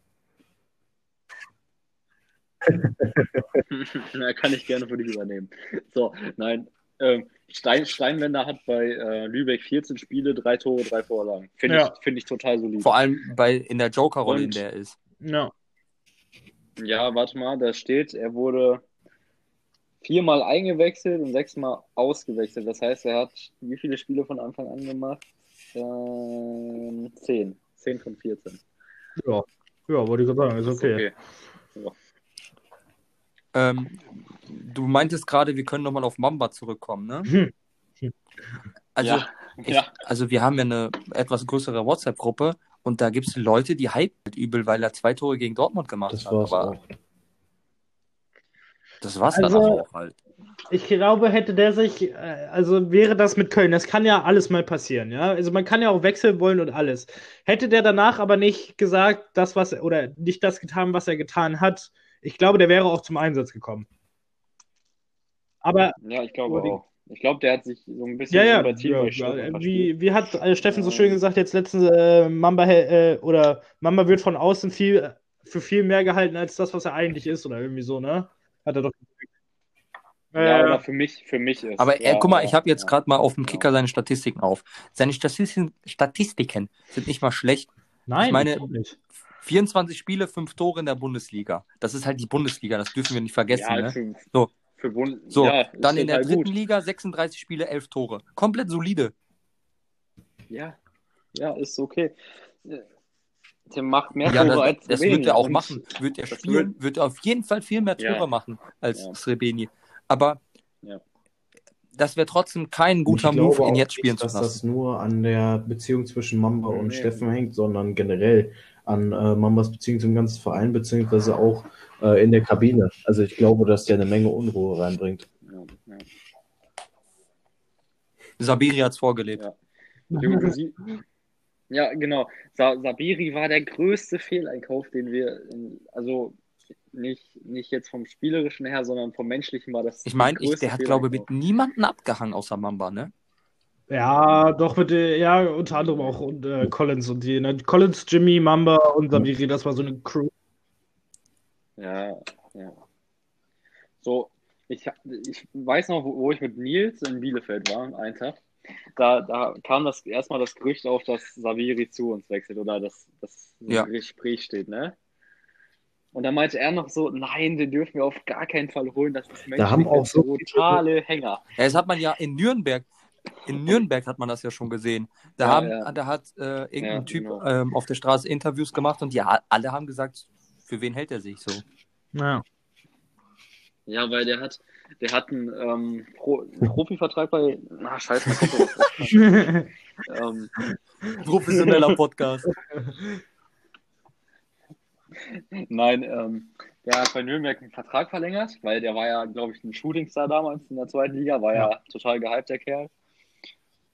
[SPEAKER 2] Na, kann ich gerne für dich übernehmen. So, nein. Ähm, Stein, Steinwender hat bei äh, Lübeck 14 Spiele, drei Tore, drei Vorlagen. Finde
[SPEAKER 3] Ja.
[SPEAKER 2] ich, find ich total solide.
[SPEAKER 1] Vor allem bei, in der Joker-Rolle, in der er ist.
[SPEAKER 3] ja.
[SPEAKER 2] Ja, warte mal, da steht, er wurde viermal eingewechselt und sechsmal ausgewechselt. Das heißt, er hat wie viele Spiele von Anfang an gemacht? Ähm, zehn. Zehn von 14.
[SPEAKER 3] Ja, ja wollte ich gerade sagen, ist
[SPEAKER 2] Ist
[SPEAKER 3] okay.
[SPEAKER 1] Ähm, du meintest gerade, wir können nochmal auf Mamba zurückkommen, ne?
[SPEAKER 3] Hm.
[SPEAKER 1] Also,
[SPEAKER 2] ja,
[SPEAKER 1] ich,
[SPEAKER 2] ja.
[SPEAKER 1] also wir haben ja eine etwas größere WhatsApp-Gruppe und da gibt es Leute, die hypen übel, weil er zwei Tore gegen Dortmund gemacht
[SPEAKER 4] Das
[SPEAKER 1] hat.
[SPEAKER 4] war's
[SPEAKER 1] Aber
[SPEAKER 4] auch.
[SPEAKER 1] das war's
[SPEAKER 3] Also-
[SPEAKER 1] dann auch halt.
[SPEAKER 3] Ich glaube, hätte der sich, äh, also wäre das mit Köln, das kann ja alles mal passieren, ja. Also man kann ja auch wechseln wollen und alles. Hätte der danach aber nicht gesagt, das, was er, oder nicht das getan, was er getan hat, ich glaube, der wäre auch zum Einsatz gekommen. Aber
[SPEAKER 2] ja, ich glaube auch. Ich glaube, der hat sich so ein bisschen
[SPEAKER 3] ja, ja,
[SPEAKER 2] Sympathie
[SPEAKER 3] ja, ja wie, wie hat äh, Steffen so schön gesagt, jetzt letztens, äh, Mamba äh, oder Mamba wird von außen viel für viel mehr gehalten als das, was er eigentlich ist, oder irgendwie so, ne? Hat er doch gesagt.
[SPEAKER 2] Ja,
[SPEAKER 3] Äh,
[SPEAKER 2] oder für mich, für mich ist.
[SPEAKER 1] Aber er,
[SPEAKER 2] ja,
[SPEAKER 1] guck mal, ich habe jetzt
[SPEAKER 2] ja.
[SPEAKER 1] gerade mal auf dem. Kicker seine Statistiken auf. Seine Statistiken, Statistiken sind nicht mal schlecht.
[SPEAKER 3] nein,
[SPEAKER 1] ich meine-. 24 Spiele, 5 Tore in der Bundesliga. Das ist halt die Bundesliga, das dürfen wir nicht vergessen.
[SPEAKER 2] ja,
[SPEAKER 1] ne?
[SPEAKER 2] für,
[SPEAKER 1] So.
[SPEAKER 2] für Bund,
[SPEAKER 1] So,
[SPEAKER 2] ja,
[SPEAKER 1] dann in der
[SPEAKER 2] total
[SPEAKER 1] dritten
[SPEAKER 2] gut.
[SPEAKER 1] Liga 36 Spiele, 11 Tore. Komplett solide.
[SPEAKER 2] Ja, ja, ist okay. Der macht mehr
[SPEAKER 1] Ja,
[SPEAKER 2] Tore
[SPEAKER 1] das,
[SPEAKER 2] als
[SPEAKER 1] das
[SPEAKER 2] Srebeni.
[SPEAKER 1] wird er auch machen. Wird er spielen, wird er auf jeden Fall viel mehr Tore
[SPEAKER 2] Ja.
[SPEAKER 1] machen als
[SPEAKER 2] Ja.
[SPEAKER 1] Srebeni. Aber
[SPEAKER 2] Ja.
[SPEAKER 1] das wäre trotzdem kein guter Move, ihn jetzt spielen
[SPEAKER 4] nicht,
[SPEAKER 1] zu
[SPEAKER 4] dass
[SPEAKER 1] lassen.
[SPEAKER 4] das nur an der Beziehung zwischen Mamba und
[SPEAKER 2] Nee.
[SPEAKER 4] Steffen hängt, sondern generell an äh, Mambas Beziehung zum ganzen Verein, beziehungsweise auch äh, in der Kabine. Also ich glaube, dass der eine Menge Unruhe reinbringt.
[SPEAKER 2] Ja, ja.
[SPEAKER 1] Sabiri hat's vorgelebt.
[SPEAKER 2] Ja. Junge, sie- ja, genau. Sa Sabiri war der größte Fehleinkauf, den wir, in, also nicht, nicht jetzt vom Spielerischen her, sondern vom Menschlichen war das.
[SPEAKER 1] Ich meine,
[SPEAKER 2] der
[SPEAKER 1] hat, glaube ich, mit niemanden abgehangen außer Mamba, ne?
[SPEAKER 3] Ja, doch mit der, ja, unter anderem auch und, äh, Collins und die, ne? Collins, Jimmy, Mamba und Sabiri, das war so eine Crew.
[SPEAKER 2] Ja, ja. So, ich, ich weiß noch, wo, ich mit Nils in Bielefeld war, einen Tag. Da, da kam das erstmal das Gerücht auf, dass Saviri zu uns wechselt oder dass das
[SPEAKER 1] Ja.
[SPEAKER 2] im Gespräch steht, ne? Und da meinte er noch so, nein, den dürfen wir auf gar keinen Fall holen. Das ist menschlich
[SPEAKER 4] haben auch so
[SPEAKER 2] totale Hänger.
[SPEAKER 1] Ja, das hat man ja in Nürnberg, in Nürnberg hat man das ja schon gesehen. Da,
[SPEAKER 2] Ja,
[SPEAKER 1] haben,
[SPEAKER 2] ja.
[SPEAKER 1] da hat äh, irgendein
[SPEAKER 2] Ja,
[SPEAKER 1] Typ
[SPEAKER 2] genau.
[SPEAKER 1] ähm, auf der Straße Interviews gemacht und ja, alle haben gesagt, für wen hält er sich so?
[SPEAKER 3] Ja.
[SPEAKER 2] Ja, weil der hat, der hat einen, ähm, Pro, Profivertrag bei, na scheiße, mal ähm,
[SPEAKER 1] Professioneller Podcast.
[SPEAKER 2] Nein, ähm, der hat bei Nürnberg einen Vertrag verlängert, weil der war ja, glaube ich, ein Shootingstar damals in der zweiten Liga, war ja, total gehypt, der Kerl.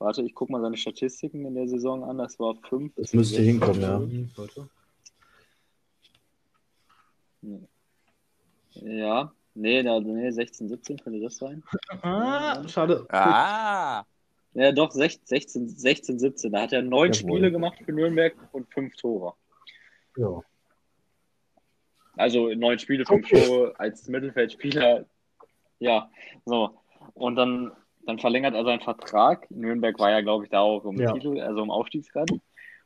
[SPEAKER 2] Warte, ich gucke mal seine Statistiken in der Saison an, das war fünf.
[SPEAKER 4] Das müsste hinkommen, ja.
[SPEAKER 2] Ja, nee, nee, 16, 17 könnte das sein.
[SPEAKER 3] Ah, schade.
[SPEAKER 1] Ah,
[SPEAKER 2] Ja, doch, 16, 16, 16 17. Da hat er neun
[SPEAKER 4] Jawohl.
[SPEAKER 2] Spiele gemacht für Nürnberg und fünf Tore.
[SPEAKER 4] Ja.
[SPEAKER 2] Also neun Spiele, fünf
[SPEAKER 4] Okay.
[SPEAKER 2] Tore als Mittelfeldspieler. Ja, so. Und dann, dann verlängert er seinen Vertrag. Nürnberg war ja, glaube ich, da auch im
[SPEAKER 3] Ja.
[SPEAKER 2] Titel, also im Aufstiegsrennen.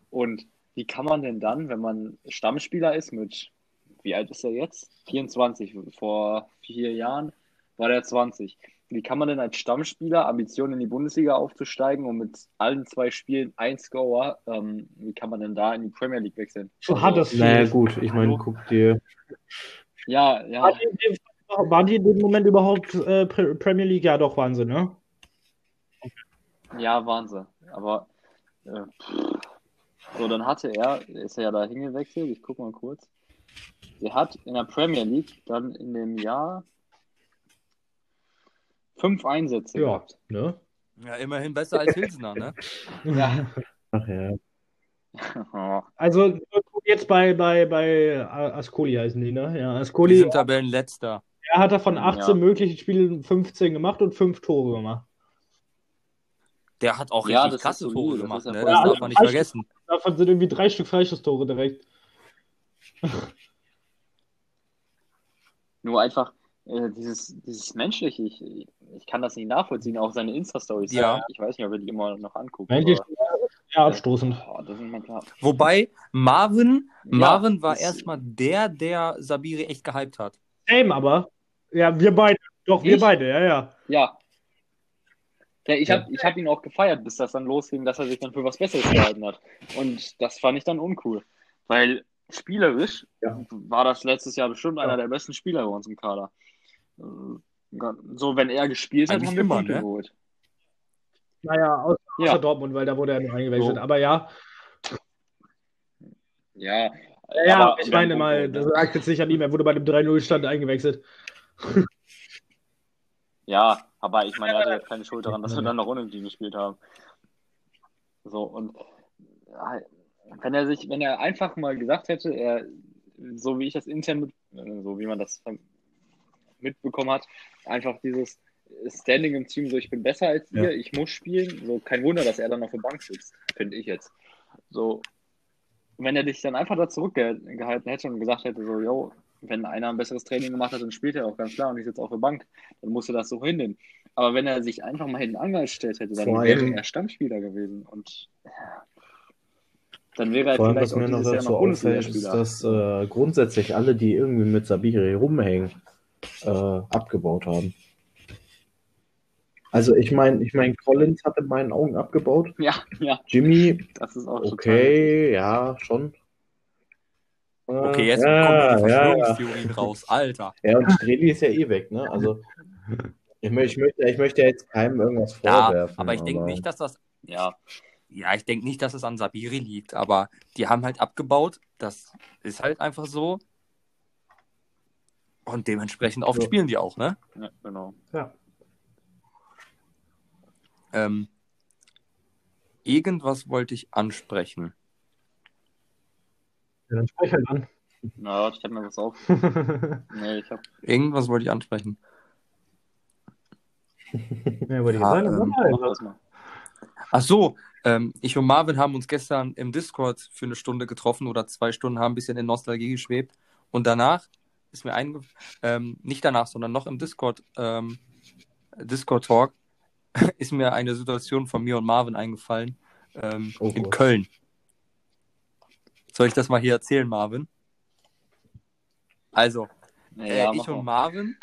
[SPEAKER 2] Und wie kann man denn dann, wenn man Stammspieler ist mit, wie alt ist er jetzt? 24. Vor vier Jahren war der 20. Wie kann man denn als Stammspieler Ambitionen in die Bundesliga aufzusteigen und mit allen zwei Spielen ein Scorer, ähm, wie kann man denn da in die Premier League wechseln?
[SPEAKER 3] So hart das
[SPEAKER 4] Naja,
[SPEAKER 3] ist.
[SPEAKER 4] gut, ich meine, guck dir.
[SPEAKER 2] Ja, ja.
[SPEAKER 3] Waren die, in dem, waren die in dem Moment überhaupt äh, Pre- Premier League? Ja, doch, waren sie, ne?
[SPEAKER 2] Ja, Wahnsinn. Aber äh, so, dann hatte er, ist er ja da hingewechselt, ich guck mal kurz. Er hat in der Premier League dann in dem Jahr fünf Einsätze
[SPEAKER 3] Ja,
[SPEAKER 2] gehabt.
[SPEAKER 3] ne?
[SPEAKER 1] ja, immerhin besser als Hilsner, ne?
[SPEAKER 2] Ja.
[SPEAKER 4] Ach ja.
[SPEAKER 3] Also jetzt bei, bei, bei Ascoli heißen die, ne? Ja,
[SPEAKER 1] Die
[SPEAKER 3] Ascoli,
[SPEAKER 1] sind Tabellenletzter.
[SPEAKER 3] er hat er von 18
[SPEAKER 2] Ja.
[SPEAKER 3] möglichen Spielen 15 gemacht und 5 Tore gemacht.
[SPEAKER 1] Der hat auch
[SPEAKER 2] Ja,
[SPEAKER 1] richtig
[SPEAKER 2] das
[SPEAKER 1] krasse Tore
[SPEAKER 2] das
[SPEAKER 1] gemacht,
[SPEAKER 2] ist ja
[SPEAKER 1] ne? Das darf man nicht
[SPEAKER 3] Ja,
[SPEAKER 1] vergessen.
[SPEAKER 3] Davon sind irgendwie drei Stück Freistoßtore direkt.
[SPEAKER 2] Nur einfach äh, dieses, dieses Menschliche, ich, ich kann das nicht nachvollziehen, auch seine Insta-Stories.
[SPEAKER 1] Ja.
[SPEAKER 2] Ich weiß nicht, ob wir die immer noch angucken.
[SPEAKER 3] Eigentlich
[SPEAKER 2] aber,
[SPEAKER 3] ja abstoßend.
[SPEAKER 2] oh, das ist mir klar.
[SPEAKER 1] Wobei, Marvin,
[SPEAKER 2] Ja,
[SPEAKER 1] Marvin war
[SPEAKER 2] das-
[SPEAKER 1] erstmal der, der Sabiri echt gehypt hat.
[SPEAKER 3] Same, aber. Ja, wir beide. Doch, wir
[SPEAKER 2] Ich?
[SPEAKER 3] beide, ja, ja.
[SPEAKER 2] Ja. Ja, ich
[SPEAKER 4] Ja.
[SPEAKER 2] habe ich hab ihn auch gefeiert, bis das dann losging, dass er sich dann für was Besseres gehalten hat. Und das fand ich dann uncool. Weil spielerisch
[SPEAKER 4] Ja.
[SPEAKER 2] war das letztes Jahr bestimmt einer
[SPEAKER 3] Ja.
[SPEAKER 2] der besten Spieler bei uns im Kader. Äh, So, wenn er gespielt hat,
[SPEAKER 1] Eigentlich
[SPEAKER 2] haben wir
[SPEAKER 1] immer,
[SPEAKER 2] Punkte
[SPEAKER 1] ne?
[SPEAKER 2] geholt.
[SPEAKER 3] Naja, außer,
[SPEAKER 2] Ja.
[SPEAKER 3] außer Dortmund, weil da wurde er nur eingewechselt.
[SPEAKER 1] So.
[SPEAKER 3] Aber ja,
[SPEAKER 2] Ja,
[SPEAKER 3] ja, ja
[SPEAKER 2] aber
[SPEAKER 3] ich meine mal, das sagt jetzt nicht an ihm, er wurde bei dem 3-0-Stand eingewechselt.
[SPEAKER 2] Ja, aber ich meine, er hatte jetzt keine Schuld daran, dass wir dann noch unentschieden gespielt haben. So, und ja, wenn er sich, wenn er einfach mal gesagt hätte, er, so wie ich das intern mit, äh, so wie man das mitbekommen hat, einfach dieses Standing im Team, so ich bin besser als
[SPEAKER 4] Ja.
[SPEAKER 2] ihr, ich muss spielen, so kein Wunder, dass er dann auf der Bank sitzt, finde ich jetzt. So, wenn er dich dann einfach da zurückgehalten hätte und gesagt hätte, so, yo, wenn einer ein besseres Training gemacht hat, dann spielt er auch ganz klar und ich sitze auf der Bank, dann musste das so hinnehmen. Aber wenn er sich einfach mal hinten angestellt hätte, dann
[SPEAKER 4] Vor
[SPEAKER 2] wäre
[SPEAKER 4] allem-
[SPEAKER 2] er Stammspieler gewesen und ja, dann wäre er
[SPEAKER 4] Vor allem,
[SPEAKER 2] vielleicht
[SPEAKER 4] was
[SPEAKER 2] auch
[SPEAKER 4] mir noch dazu
[SPEAKER 2] noch
[SPEAKER 4] auffällt, ist, dass äh, grundsätzlich alle, die irgendwie mit Sabiri rumhängen, äh, abgebaut haben. Also ich meine, ich meine, Collins hat in meinen Augen abgebaut.
[SPEAKER 2] Ja, ja,
[SPEAKER 4] Jimmy,
[SPEAKER 2] das ist auch total.
[SPEAKER 4] okay, ja, schon.
[SPEAKER 1] Okay, jetzt
[SPEAKER 4] ja,
[SPEAKER 1] kommen die
[SPEAKER 4] ja, ja.
[SPEAKER 1] Verschwörungstheorien raus. Alter.
[SPEAKER 4] Ja, und Streli ist ja eh weg, ne? Also Ich, mö- ich, möchte, ich möchte jetzt keinem irgendwas
[SPEAKER 1] Ja,
[SPEAKER 4] vorwerfen.
[SPEAKER 1] aber ich denke nicht, dass das.
[SPEAKER 2] Ja,
[SPEAKER 1] Ja, ich denke nicht, dass es an Sabiri liegt, aber die haben halt abgebaut. Das ist halt einfach so. Und dementsprechend oft
[SPEAKER 4] Ja.
[SPEAKER 1] spielen die auch, ne?
[SPEAKER 2] ja genau.
[SPEAKER 3] Ja.
[SPEAKER 1] Ähm, irgendwas wollte ich ansprechen.
[SPEAKER 3] Ja, dann sprech halt an.
[SPEAKER 2] Na, ich hab mir was auf. Nee, ich hab.
[SPEAKER 1] Irgendwas wollte ich ansprechen.
[SPEAKER 3] ja, wollte ich
[SPEAKER 1] Ja,
[SPEAKER 3] sagen.
[SPEAKER 1] ähm,
[SPEAKER 2] mal.
[SPEAKER 1] Ach so, ähm, ich und Marvin haben uns gestern im Discord für eine Stunde getroffen oder zwei Stunden, haben ein bisschen in Nostalgie geschwebt. Und danach ist mir eingefallen, ähm, nicht danach, sondern noch im Discord, ähm, Discord-Talk, ist mir eine Situation von mir und Marvin eingefallen ähm,
[SPEAKER 4] Oh
[SPEAKER 1] in. Köln. Soll ich das mal hier erzählen, Marvin? Also, äh,
[SPEAKER 2] Ja,
[SPEAKER 1] ich und. Marvin,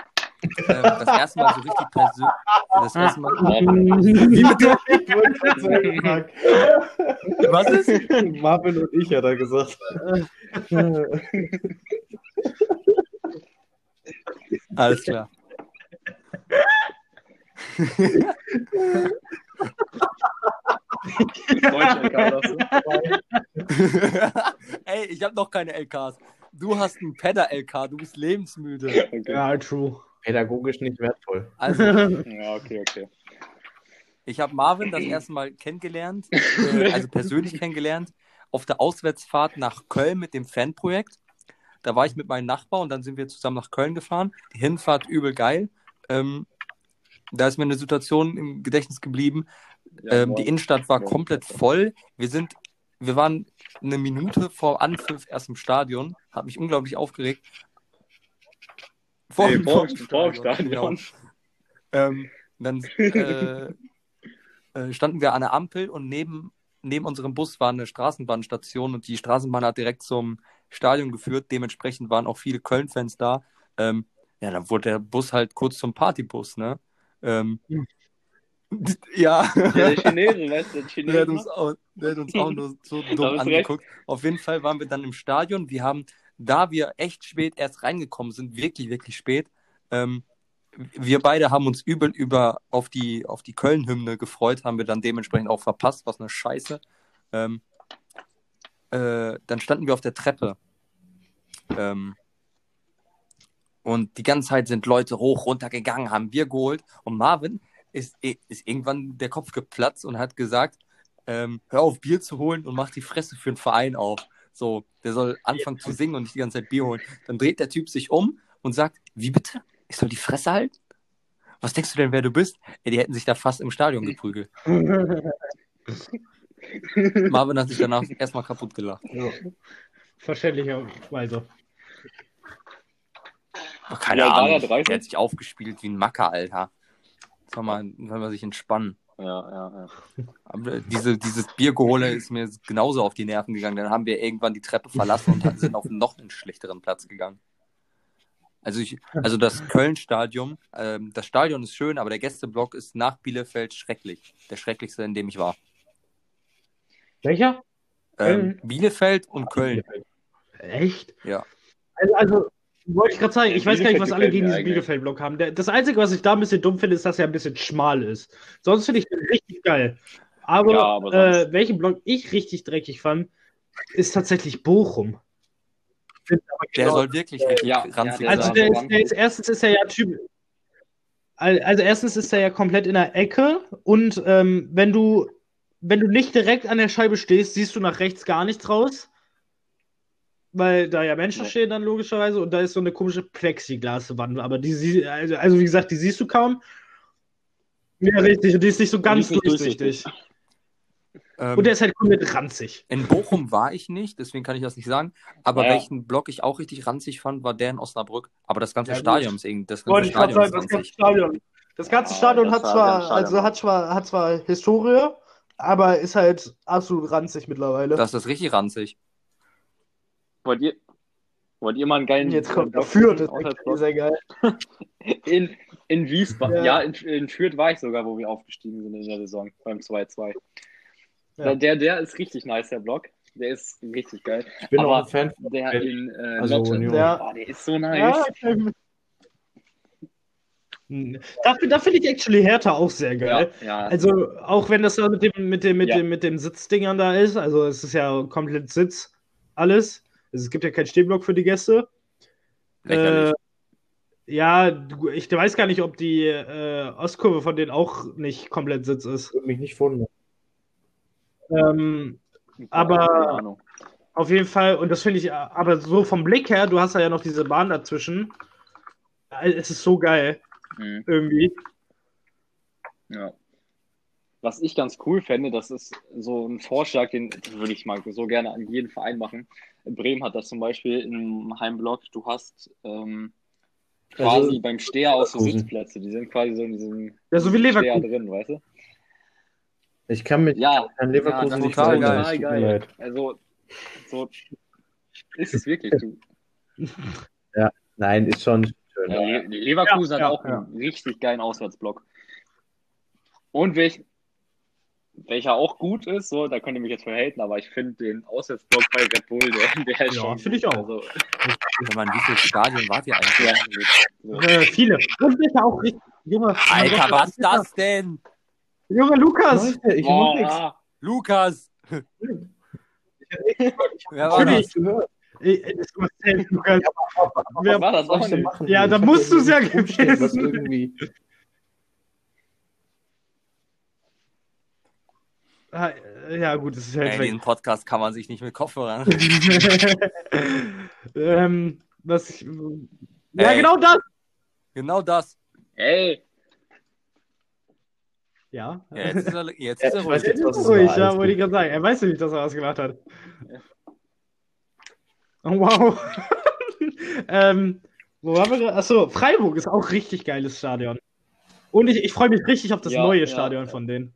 [SPEAKER 1] ähm, das erste Mal so richtig persönlich, das erste Mal, was ist?
[SPEAKER 4] Marvin und ich hat er gesagt.
[SPEAKER 1] Alles klar. Ey, ich habe noch keine LKs. Du hast einen Pedder-LK, du bist lebensmüde.
[SPEAKER 2] Okay.
[SPEAKER 3] Ja, true.
[SPEAKER 4] Pädagogisch nicht wertvoll.
[SPEAKER 1] Also,
[SPEAKER 2] Ja, okay, okay.
[SPEAKER 1] ich habe Marvin das erste Mal kennengelernt, äh, also persönlich kennengelernt, auf der Auswärtsfahrt nach Köln mit dem Fanprojekt. Da war ich mit meinem Nachbar und dann sind wir zusammen nach Köln gefahren. Die Hinfahrt übel geil. Ähm, da ist mir eine Situation im Gedächtnis geblieben.
[SPEAKER 2] Ja,
[SPEAKER 1] ähm, die Innenstadt war komplett voll. Wir sind, wir waren eine Minute vor Anpfiff erst im Stadion. Hat mich unglaublich aufgeregt.
[SPEAKER 2] Nee, vor,
[SPEAKER 1] dem
[SPEAKER 2] vor dem Stadion.
[SPEAKER 1] Ähm, dann äh, äh, standen wir an der Ampel und neben, neben unserem Bus war eine Straßenbahnstation und die Straßenbahn hat direkt zum Stadion geführt. Dementsprechend waren auch viele Köln-Fans da. Ähm, ja, dann wurde der Bus halt kurz zum Partybus, ne? Ähm,
[SPEAKER 3] Hm.
[SPEAKER 1] ja.
[SPEAKER 2] Ja, der Chinese, weißt du, der
[SPEAKER 1] Der hat,
[SPEAKER 2] Chinese.
[SPEAKER 1] uns auch, der hat uns auch nur so dumm
[SPEAKER 2] hast recht.
[SPEAKER 1] angeguckt. Auf jeden Fall waren wir dann im Stadion. Wir haben, da wir echt spät erst reingekommen sind, wirklich, wirklich spät, ähm, wir beide haben uns übel über auf die, auf die Köln-Hymne gefreut, haben wir dann dementsprechend auch verpasst, was eine Scheiße. Ähm, äh, dann standen wir auf der Treppe. Ähm, und die ganze Zeit sind Leute hoch, runter gegangen, haben Bier geholt. Und Marvin ist, ist irgendwann der Kopf geplatzt und hat gesagt, ähm, hör auf, Bier zu holen und mach die Fresse für den Verein auf. So, der soll anfangen zu singen und nicht die ganze Zeit Bier holen. Dann dreht der Typ sich um und sagt, wie bitte? Ich soll die Fresse halten? Was denkst du denn, wer du bist? Ja, die hätten sich da fast im Stadion geprügelt. Marvin hat sich danach erstmal kaputt gelacht.
[SPEAKER 3] Ja. Verständlicherweise.
[SPEAKER 1] Oh, keine
[SPEAKER 2] Ja,
[SPEAKER 1] Ahnung,
[SPEAKER 2] er 30?
[SPEAKER 1] der hat sich aufgespielt wie ein Macker, Alter. Soll man, soll man sich entspannen.
[SPEAKER 2] Ja, ja, ja.
[SPEAKER 1] Aber diese, dieses Biergehole ist mir genauso auf die Nerven gegangen. Dann haben wir irgendwann die Treppe verlassen und sind auf noch einen schlechteren Platz gegangen. Also, ich, also das Köln-Stadion, ähm, das Stadion ist schön, aber der Gästeblock ist nach Bielefeld schrecklich. Der schrecklichste, in dem ich war.
[SPEAKER 3] Welcher?
[SPEAKER 1] Ähm, Bielefeld und Köln.
[SPEAKER 3] Echt?
[SPEAKER 1] Ja.
[SPEAKER 3] Also, also wollte ich gerade sagen, ich weiß gar nicht, was alle gegen diesen. Bielefeld-Block haben. Das Einzige, was ich da ein bisschen dumm finde, ist, dass er ein bisschen schmal ist. Sonst finde ich den richtig geil. Aber,
[SPEAKER 2] Ja, aber
[SPEAKER 3] äh, welchen Block ich richtig dreckig fand, ist tatsächlich Bochum.
[SPEAKER 1] Der
[SPEAKER 3] genau-
[SPEAKER 1] soll wirklich richtig
[SPEAKER 2] Ja,
[SPEAKER 1] ranzig
[SPEAKER 3] also
[SPEAKER 1] sein.
[SPEAKER 3] der ist, der ist, erstens ist er ja Typ. Also erstens ist er ja komplett in der Ecke und ähm, wenn du wenn du nicht direkt an der Scheibe stehst, siehst du nach rechts gar nichts raus. Weil da ja Menschen stehen dann logischerweise und da ist so eine komische Plexiglaswand, aber die sie also, also wie gesagt, die siehst du kaum. Ja, richtig, und die ist nicht so ganz
[SPEAKER 2] nicht
[SPEAKER 3] durchsichtig.
[SPEAKER 1] Ähm,
[SPEAKER 3] Und der ist halt komplett ranzig.
[SPEAKER 1] in Bochum war ich nicht, deswegen kann ich das nicht sagen. Aber
[SPEAKER 2] Naja.
[SPEAKER 1] welchen Block ich auch richtig ranzig fand, war der in Osnabrück. Aber das ganze
[SPEAKER 3] Ja.
[SPEAKER 1] Stadion ist irgendwie, das ganze Stadion
[SPEAKER 3] sagen, das ganze. Stadion. Das ganze
[SPEAKER 2] Ja,
[SPEAKER 3] Stadion
[SPEAKER 2] das
[SPEAKER 3] hat
[SPEAKER 2] war-
[SPEAKER 3] zwar,
[SPEAKER 2] Stadion
[SPEAKER 3] also hat zwar, hat zwar Historie, aber ist halt absolut ranzig mittlerweile.
[SPEAKER 1] Das ist richtig ranzig.
[SPEAKER 2] Wollt ihr, wollt ihr mal einen geilen
[SPEAKER 3] Jetzt kommt der Fürth, das ist sehr geil.
[SPEAKER 2] In, in Wiesbaden.
[SPEAKER 3] Ja.
[SPEAKER 2] Ja, in, in Fürth war ich sogar, wo wir aufgestiegen sind in der Saison beim 2-2.
[SPEAKER 3] Ja.
[SPEAKER 2] Der, der ist richtig nice, der Block. Der ist richtig geil.
[SPEAKER 4] Ich bin
[SPEAKER 2] Aber
[SPEAKER 4] auch ein Fan von
[SPEAKER 2] Der in äh,
[SPEAKER 4] Also Union.
[SPEAKER 3] Ja.
[SPEAKER 2] oh, der ist so nice.
[SPEAKER 3] Ja. Da, da finde ich actually Hertha auch sehr geil.
[SPEAKER 2] Ja, ja.
[SPEAKER 3] Also, auch wenn das da mit dem, mit dem, mit
[SPEAKER 2] Ja.
[SPEAKER 3] dem, mit dem Sitzdingern da ist, also es ist ja komplett Sitz, alles. Also, es gibt ja keinen Stehblock für die Gäste. Äh, ja, ich weiß gar nicht, ob die äh, Ostkurve von denen auch nicht komplett Sitz ist.
[SPEAKER 4] Würde mich nicht wundern.
[SPEAKER 3] Ähm, aber- auf jeden Fall, und das finde ich, aber so vom Blick her, du hast ja noch diese Bahn dazwischen. Äh, Es ist so geil,
[SPEAKER 2] Mhm.
[SPEAKER 3] irgendwie.
[SPEAKER 2] Ja. Was ich ganz cool fände, das ist so ein Vorschlag, den würde ich mal so gerne an jeden Verein machen. Bremen hat das zum Beispiel im Heimblock. Du hast ähm, quasi
[SPEAKER 4] Also,
[SPEAKER 2] beim Steher auch so. Sitzplätze. Die sind quasi so in diesem
[SPEAKER 3] Ja, so wie
[SPEAKER 2] Steher
[SPEAKER 3] Leverkusen.
[SPEAKER 2] drin, weißt du?
[SPEAKER 4] Ich kann mit
[SPEAKER 2] Ja,
[SPEAKER 4] Herrn Leverkusen
[SPEAKER 2] ja,
[SPEAKER 4] nicht
[SPEAKER 1] total geil.
[SPEAKER 4] es tut mir
[SPEAKER 2] geil.
[SPEAKER 4] leid.
[SPEAKER 2] Also, so ist es wirklich. Du,
[SPEAKER 4] Nein, ist schon schön.
[SPEAKER 2] ja, Le Leverkusen
[SPEAKER 3] Ja,
[SPEAKER 2] hat
[SPEAKER 3] ja,
[SPEAKER 2] auch
[SPEAKER 3] ja.
[SPEAKER 2] einen richtig geilen Auswärtsblock. Und welch, welcher auch gut ist, so, da könnt ihr mich jetzt verhalten, aber ich finde den Auswärtsblock bei Red Bull, der, der ist
[SPEAKER 3] Ja,
[SPEAKER 2] schon.
[SPEAKER 3] finde ich auch.
[SPEAKER 2] Also,
[SPEAKER 1] Wenn man, wie viele Stadien wart ihr eigentlich?
[SPEAKER 2] ja, so.
[SPEAKER 3] Äh, viele. Und welcher auch richtig. Junge,
[SPEAKER 1] Alter, was ist das denn?
[SPEAKER 3] Junge Lukas!
[SPEAKER 4] Leute, ich nichts.
[SPEAKER 2] Boah,
[SPEAKER 1] Lukas! Wer war
[SPEAKER 3] Natürlich.
[SPEAKER 1] das?
[SPEAKER 4] gehört.
[SPEAKER 3] Ey, ey, das war safe, Lukas.
[SPEAKER 2] was war das
[SPEAKER 4] Was soll
[SPEAKER 2] auch
[SPEAKER 4] ich denn
[SPEAKER 2] nicht?
[SPEAKER 4] machen?
[SPEAKER 3] Ja, da
[SPEAKER 4] Ich hab
[SPEAKER 3] musst du's ja
[SPEAKER 4] irgendwie rumstehen, was
[SPEAKER 3] gewesen.
[SPEAKER 4] irgendwie.
[SPEAKER 3] Ah, äh, Ja, gut, das ist halt
[SPEAKER 1] Ey,
[SPEAKER 3] weg.
[SPEAKER 1] diesen Podcast kann man sich nicht mit Kopfhörern.
[SPEAKER 3] ähm, was ich. Ja,
[SPEAKER 1] Ey.
[SPEAKER 3] genau das!
[SPEAKER 1] genau das.
[SPEAKER 2] Ey,
[SPEAKER 3] Ja.
[SPEAKER 1] Ja, jetzt ist er, jetzt
[SPEAKER 4] Ja,
[SPEAKER 1] ist er ruhig.
[SPEAKER 3] Jetzt ist es ruhig, ja, wollte ich gerade sagen. Er weiß ja nicht, dass er was gemacht hat. Oh, wow. ähm, wo waren wir gerade? Achso, Freiburg ist auch richtig geiles Stadion. Und ich, ich freue mich richtig auf das
[SPEAKER 2] Ja,
[SPEAKER 3] neue
[SPEAKER 2] ja.
[SPEAKER 3] Stadion von denen.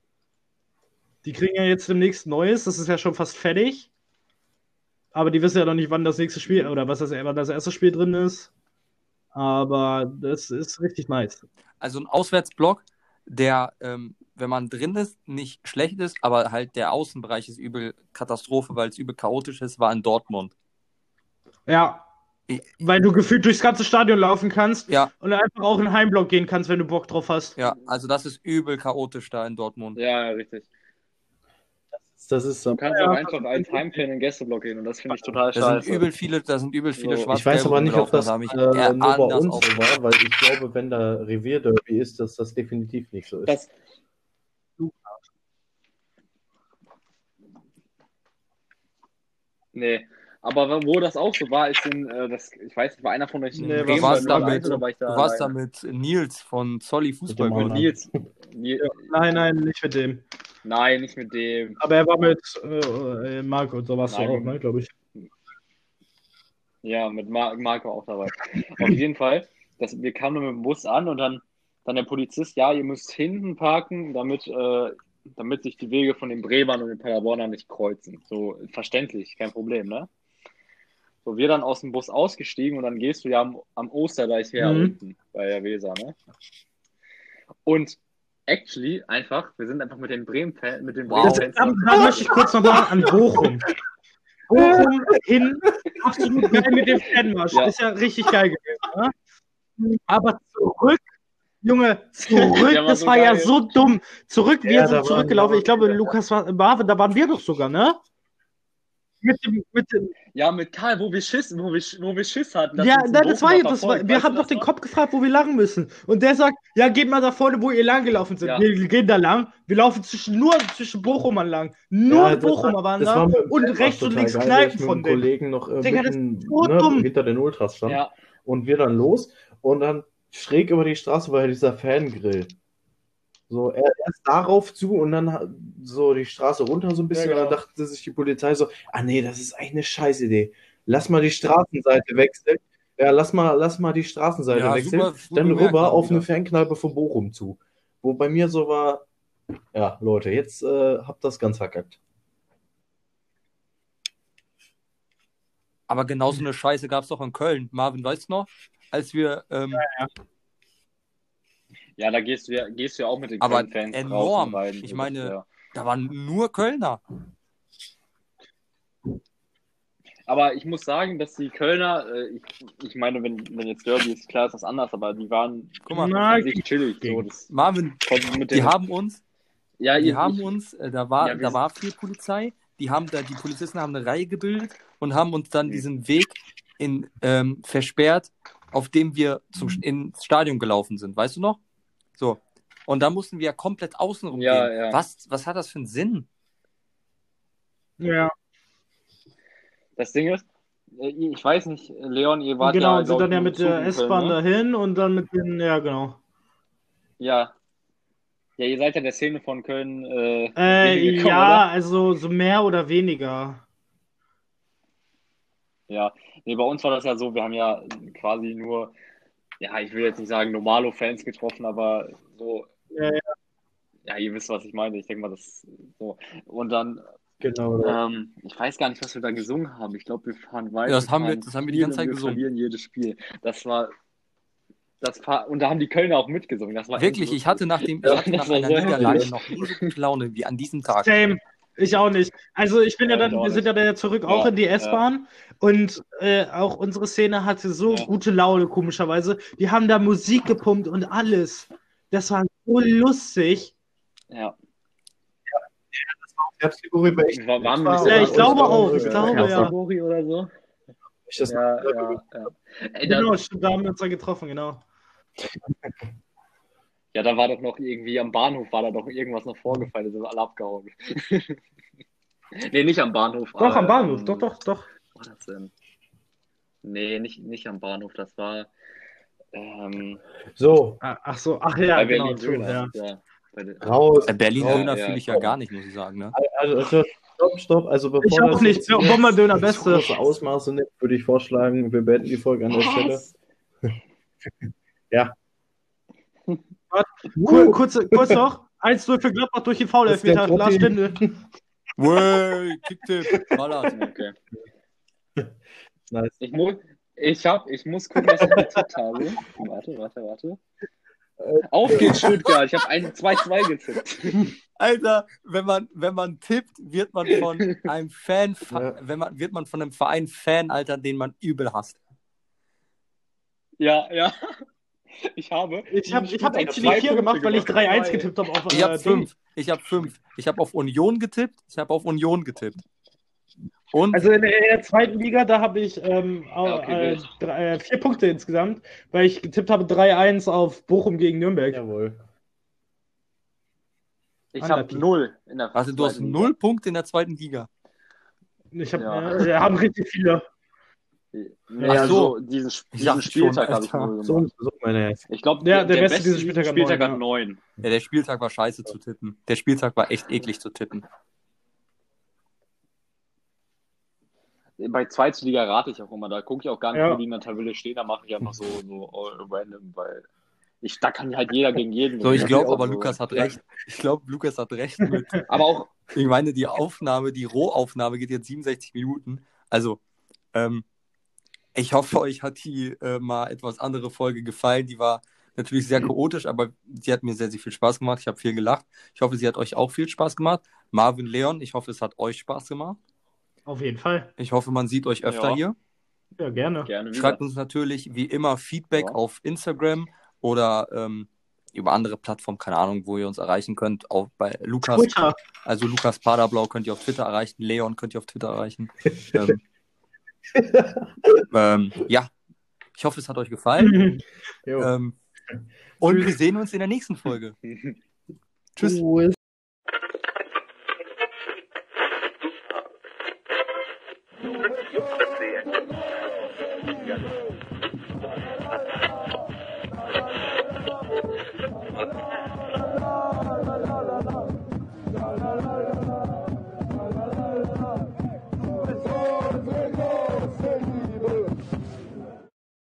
[SPEAKER 3] Die kriegen ja jetzt demnächst Neues, das ist ja schon fast fertig. Aber die wissen ja noch nicht, wann das nächste Spiel oder was das, wann das erste Spiel drin ist. Aber das ist richtig nice.
[SPEAKER 1] Also ein Auswärtsblock, der, ähm, wenn man drin ist, nicht schlecht ist, aber halt der Außenbereich ist übel Katastrophe, weil es übel chaotisch ist, war in Dortmund.
[SPEAKER 3] Ja.
[SPEAKER 1] Ich-
[SPEAKER 3] Weil du gefühlt durchs ganze Stadion laufen kannst
[SPEAKER 1] Ja,
[SPEAKER 3] und einfach auch in den Heimblock gehen kannst, wenn du Bock drauf hast.
[SPEAKER 1] ja, also das ist übel chaotisch da in Dortmund.
[SPEAKER 2] ja, richtig.
[SPEAKER 4] Das ist so.
[SPEAKER 2] Du kannst
[SPEAKER 3] Ja.
[SPEAKER 2] auch einfach als Heimfan in den Gästeblock gehen und das finde ich total
[SPEAKER 1] Da
[SPEAKER 2] scheiße.
[SPEAKER 1] sind übel viele, da sind übel viele
[SPEAKER 2] So.
[SPEAKER 1] schwarz
[SPEAKER 4] Ich weiß aber nicht, ob das
[SPEAKER 1] da
[SPEAKER 4] äh, nur bei uns so war, weil ich glaube, wenn da Revierderby ist, dass das definitiv nicht so ist.
[SPEAKER 2] Das, nee. Aber wo das auch so war, ist in, äh, das, ich weiß nicht, war einer von euch in
[SPEAKER 3] Nee,
[SPEAKER 2] Bremen
[SPEAKER 1] du warst
[SPEAKER 2] oder
[SPEAKER 1] da
[SPEAKER 2] Leipzig
[SPEAKER 1] mit,
[SPEAKER 2] oder war ich da
[SPEAKER 1] du warst da mit Nils von Zolli Fußball.
[SPEAKER 4] Mit
[SPEAKER 2] Nils. Nils
[SPEAKER 3] Nein, nein, nicht mit dem.
[SPEAKER 2] Nein, nicht mit dem.
[SPEAKER 3] Aber er war mit äh, äh, Marco und so warst du
[SPEAKER 2] Nein,
[SPEAKER 3] auch, ne, glaube ich.
[SPEAKER 2] Ja, mit Mar Marco auch dabei. Auf jeden Fall, das, wir kamen mit dem Bus an und dann, dann der Polizist, ja, ihr müsst hinten parken, damit, äh, damit sich die Wege von den Bremern und den Paderbornern nicht kreuzen. So verständlich, kein Problem, ne? So, wir dann aus dem Bus ausgestiegen und dann gehst du ja am, am Osterdeich her
[SPEAKER 3] Mhm.
[SPEAKER 2] unten bei der Weser, ne? Und actually einfach, wir sind einfach mit den Bremen mit den
[SPEAKER 1] Wow.
[SPEAKER 2] Bremen-Fans
[SPEAKER 3] Da, möchte ich kurz noch mal an Bochum. Bochum hin, absolut geil mit dem Fanmarsch.
[SPEAKER 2] Ja.
[SPEAKER 3] Ist ja richtig geil gewesen. Ne? Aber zurück, Junge, zurück,
[SPEAKER 2] war
[SPEAKER 3] das
[SPEAKER 2] so
[SPEAKER 3] war ja
[SPEAKER 2] geil.
[SPEAKER 3] so dumm. Zurück, wir
[SPEAKER 4] Ja,
[SPEAKER 3] sind zurückgelaufen. Ich glaube. Lukas war, Marvin, da waren wir doch sogar, ne? Mit dem, mit dem,
[SPEAKER 2] Ja, mit Karl, wo wir Schiss, wo wir, wo wir Schiss hatten.
[SPEAKER 3] ja, nein, das war das
[SPEAKER 2] verfolgt.
[SPEAKER 3] wir haben doch den Kopf gefragt, wo wir lang müssen. Und der sagt, ja, geht mal da vorne, wo ihr lang gelaufen seid.
[SPEAKER 2] Ja.
[SPEAKER 3] Wir gehen da lang. Wir laufen zwischen, nur zwischen Bochumern lang. Nur
[SPEAKER 4] Ja,
[SPEAKER 3] Bochumer
[SPEAKER 4] war-
[SPEAKER 3] waren da.
[SPEAKER 4] dem
[SPEAKER 3] und rechts und links
[SPEAKER 4] geil,
[SPEAKER 3] Kneipen von denen.
[SPEAKER 4] Kollegen noch äh,
[SPEAKER 3] Digga, das
[SPEAKER 4] mitten,
[SPEAKER 3] ist so
[SPEAKER 4] ne,
[SPEAKER 3] dumm.
[SPEAKER 4] hinter den Ultras stand.
[SPEAKER 2] Ja,
[SPEAKER 4] Und wir dann los und dann schräg über die Straße war ja dieser Fangrill. So, er erst darauf zu und dann so die Straße runter so ein bisschen.
[SPEAKER 2] Ja, genau.
[SPEAKER 4] Und dann dachte sich die Polizei so, ah nee, das ist eigentlich eine Scheißidee. Lass mal die Straßenseite wechseln. Ja, lass mal, lass mal die Straßenseite
[SPEAKER 1] Ja,
[SPEAKER 4] wechseln.
[SPEAKER 1] super, super
[SPEAKER 4] dann rüber auf
[SPEAKER 1] wieder.
[SPEAKER 4] eine Fankneipe von Bochum zu. Wo bei mir so war, ja, Leute, jetzt äh, habt das ganz verkackt.
[SPEAKER 1] Aber genau so eine Scheiße gab es doch in Köln. Marvin, weißt du noch? Als wir, ähm,
[SPEAKER 2] ja, da gehst du ja, gehst du ja auch mit den
[SPEAKER 1] Aber
[SPEAKER 2] Köln-Fans
[SPEAKER 1] enorm.
[SPEAKER 2] raus.
[SPEAKER 1] Ich meine-
[SPEAKER 2] ja.
[SPEAKER 1] da waren nur Kölner.
[SPEAKER 2] Aber ich muss sagen, dass die Kölner, äh, ich, ich meine, wenn, wenn jetzt Derby ist, klar ist das anders, aber die waren
[SPEAKER 1] Guck mal,
[SPEAKER 3] Na,
[SPEAKER 2] chillig. So, das,
[SPEAKER 1] Marvin,
[SPEAKER 2] mit
[SPEAKER 1] die haben uns,
[SPEAKER 2] ja,
[SPEAKER 1] die
[SPEAKER 2] ich,
[SPEAKER 1] haben uns, äh, da war,
[SPEAKER 2] Ja,
[SPEAKER 1] da war viel Polizei, die haben da, die Polizisten haben eine Reihe gebildet und haben uns dann
[SPEAKER 2] Mhm.
[SPEAKER 1] diesen Weg in, ähm, versperrt, auf dem wir zum, ins Stadion gelaufen sind, weißt du noch? So. Und da mussten wir ja komplett außenrum
[SPEAKER 2] Ja,
[SPEAKER 1] gehen.
[SPEAKER 2] ja.
[SPEAKER 1] Was, was hat das für einen Sinn?
[SPEAKER 3] Ja,
[SPEAKER 2] Das Ding ist, äh, ich weiß nicht, Leon, ihr wart
[SPEAKER 3] genau,
[SPEAKER 2] ja,
[SPEAKER 3] und sind dann ja mit der S-Bahn
[SPEAKER 2] ne?
[SPEAKER 3] dahin und dann mit den, ja, genau.
[SPEAKER 2] Ja. Ja, ihr seid ja der Szene von Köln äh,
[SPEAKER 3] Äh,
[SPEAKER 2] gekommen,
[SPEAKER 3] ja,
[SPEAKER 2] oder?
[SPEAKER 3] also so mehr oder weniger.
[SPEAKER 2] Ja. Nee, bei uns war das ja so, wir haben ja quasi nur, ja, ich will jetzt nicht sagen Normalo-Fans getroffen, aber so,
[SPEAKER 3] Ja, ja.
[SPEAKER 2] ja, ihr wisst, was ich meine. Ich denke mal, das so. Und dann,
[SPEAKER 4] Genau.
[SPEAKER 2] ähm, ich weiß gar nicht, was wir da gesungen haben. Ich glaube, wir fahren weiter.
[SPEAKER 1] Ja, das haben wir- das haben wir die ganze Zeit
[SPEAKER 2] wir
[SPEAKER 1] gesungen.
[SPEAKER 2] verlieren jedes Spiel. Das war, das war, und da haben die Kölner auch mitgesungen. Das war
[SPEAKER 1] Wirklich, ich hatte nach, dem, ich hatte
[SPEAKER 2] das
[SPEAKER 1] nach
[SPEAKER 2] war
[SPEAKER 1] einer Niederlage noch nie so gute Laune wie an diesem Tag.
[SPEAKER 3] Same. Ich auch nicht. Also ich bin ja,
[SPEAKER 2] Ja, ich
[SPEAKER 3] dann,
[SPEAKER 2] auch
[SPEAKER 3] wir sind ja dann zurück auch
[SPEAKER 2] Ja,
[SPEAKER 3] in die
[SPEAKER 2] ja.
[SPEAKER 3] S-Bahn und äh, auch unsere Szene hatte so
[SPEAKER 2] Ja.
[SPEAKER 3] gute Laune, komischerweise. Die haben da Musik gepumpt und alles. Das war so lustig.
[SPEAKER 2] Ja.
[SPEAKER 4] Herbstkategorie war echt.
[SPEAKER 2] War, waren
[SPEAKER 4] war-
[SPEAKER 3] Ja, ich glaube auch, ich
[SPEAKER 4] ja,
[SPEAKER 3] glaube, ja.
[SPEAKER 2] Oder so?
[SPEAKER 4] Ich das
[SPEAKER 2] Ja, ja, ja. Ey,
[SPEAKER 3] Genau, stimmt, da haben wir uns dann getroffen, genau.
[SPEAKER 2] ja, da war doch noch irgendwie am Bahnhof, war da doch irgendwas noch vorgefallen, da sind alle abgehauen. nee, nicht am Bahnhof.
[SPEAKER 3] Doch,
[SPEAKER 2] aber,
[SPEAKER 3] am Bahnhof,
[SPEAKER 2] ähm,
[SPEAKER 3] doch, doch, doch.
[SPEAKER 2] Was war das denn? Nee, nicht, nicht am Bahnhof, das war ähm,
[SPEAKER 4] So,
[SPEAKER 3] Ah, Ach so, ach ja,
[SPEAKER 2] bei
[SPEAKER 3] genau.
[SPEAKER 2] Berlin
[SPEAKER 3] so,
[SPEAKER 2] Döner.
[SPEAKER 3] ja.
[SPEAKER 2] Ja.
[SPEAKER 4] raus.
[SPEAKER 1] Äh, Berlin
[SPEAKER 4] Ja,
[SPEAKER 1] Döner
[SPEAKER 2] ja,
[SPEAKER 1] fühle ich ja
[SPEAKER 2] komm.
[SPEAKER 1] gar nicht, muss ich sagen. Ne?
[SPEAKER 4] Also, also stopp, stopp. Also bevor
[SPEAKER 3] Ich auch
[SPEAKER 4] das
[SPEAKER 3] nicht.
[SPEAKER 4] jetzt
[SPEAKER 3] Ja, Bomberdöner, Beste.
[SPEAKER 4] Ausmaße nimmt, würde ich vorschlagen, wir beenden die Folge an der Stelle.
[SPEAKER 2] Was?
[SPEAKER 4] Ja.
[SPEAKER 3] Kur, kurz, kurz noch. 1-0 für Gladbach durch den Foul-Elfmeter. Lars. Stindl.
[SPEAKER 1] Wey, Kicktipp, ballert.
[SPEAKER 2] Okay.
[SPEAKER 4] Nice.
[SPEAKER 2] Ich muss, ich hab, ich muss gucken, was ich getippt habe. Warte, warte, warte. Auf geht's Stuttgart. Ich habe ein 2-2 getippt.
[SPEAKER 1] Alter, wenn man, wenn man tippt, wird man von einem Fan,
[SPEAKER 4] Ja.
[SPEAKER 1] wenn man, wird man von einem Verein Fan, Alter, den man übel hasst.
[SPEAKER 2] Ja, ja. Ich habe.
[SPEAKER 3] Ich habe ich hab actually
[SPEAKER 2] Spieltag
[SPEAKER 3] 4
[SPEAKER 2] zwei
[SPEAKER 3] gemacht, weil ich
[SPEAKER 2] Punkte
[SPEAKER 3] 3-1
[SPEAKER 2] gemacht.
[SPEAKER 3] getippt habe auf
[SPEAKER 1] Ich habe
[SPEAKER 3] äh,
[SPEAKER 1] fünf. Ich habe fünf. Ich habe auf Union getippt. Ich habe auf Union getippt. Und
[SPEAKER 3] Also in der, zweiten Liga, da habe ich ähm,
[SPEAKER 2] Ja, okay,
[SPEAKER 3] äh, drei, äh, vier Punkte insgesamt, weil ich getippt habe 3-1 auf Bochum gegen Nürnberg.
[SPEAKER 4] Jawohl.
[SPEAKER 2] Ich habe null in der
[SPEAKER 1] warte, du hast null Punkte in der zweiten Liga.
[SPEAKER 3] Ich hab,
[SPEAKER 2] Ja.
[SPEAKER 3] äh, wir haben richtig viele.
[SPEAKER 2] Nee,
[SPEAKER 1] Ach so.
[SPEAKER 2] also diesen, diesen Spieltag habe ich null
[SPEAKER 4] So,
[SPEAKER 2] gemacht.
[SPEAKER 4] so meine.
[SPEAKER 2] Ich glaube,
[SPEAKER 3] Ja,
[SPEAKER 2] der,
[SPEAKER 3] der
[SPEAKER 2] der
[SPEAKER 3] Beste
[SPEAKER 2] beste
[SPEAKER 3] Spieltag
[SPEAKER 2] Spieltag hat
[SPEAKER 3] neun,
[SPEAKER 2] neun.
[SPEAKER 1] Ja, der Spieltag war scheiße zu tippen. Der Spieltag war echt eklig zu tippen.
[SPEAKER 2] Bei Zweitliga rate ich auch immer. Da gucke ich auch gar nicht,
[SPEAKER 3] Ja.
[SPEAKER 2] wo die in der Tabelle stehen. Da mache ich einfach so, so all random, weil ich, da kann halt jeder gegen jeden.
[SPEAKER 1] So, ich glaube aber,
[SPEAKER 2] so.
[SPEAKER 1] Lukas hat recht. Ich glaube, Lukas hat recht mit.
[SPEAKER 2] Aber auch,
[SPEAKER 1] Ich meine, die Aufnahme, die Rohaufnahme geht jetzt 67 Minuten. Also, ähm, ich hoffe, euch hat die äh, mal etwas andere Folge gefallen. Die war natürlich sehr chaotisch, aber sie hat mir sehr, sehr viel Spaß gemacht. Ich habe viel gelacht. Ich hoffe, sie hat euch auch viel Spaß gemacht. Marvin, Leon, ich hoffe, es hat euch Spaß gemacht.
[SPEAKER 3] Auf jeden Fall.
[SPEAKER 1] Ich hoffe, man sieht euch öfter
[SPEAKER 2] Ja.
[SPEAKER 1] hier.
[SPEAKER 3] Ja, gerne.
[SPEAKER 2] gerne wieder.
[SPEAKER 1] Schreibt uns natürlich wie immer Feedback
[SPEAKER 2] Ja.
[SPEAKER 1] auf Instagram oder ähm, über andere Plattformen, keine Ahnung, wo ihr uns erreichen könnt. Auch bei Lukas,
[SPEAKER 3] Twitter.
[SPEAKER 1] also Lukas Paderblau könnt ihr auf Twitter erreichen, Leon könnt ihr auf Twitter erreichen. ähm, ähm, ja, ich hoffe, es hat euch gefallen. Ähm, und wir sehen uns in der nächsten Folge. Tschüss.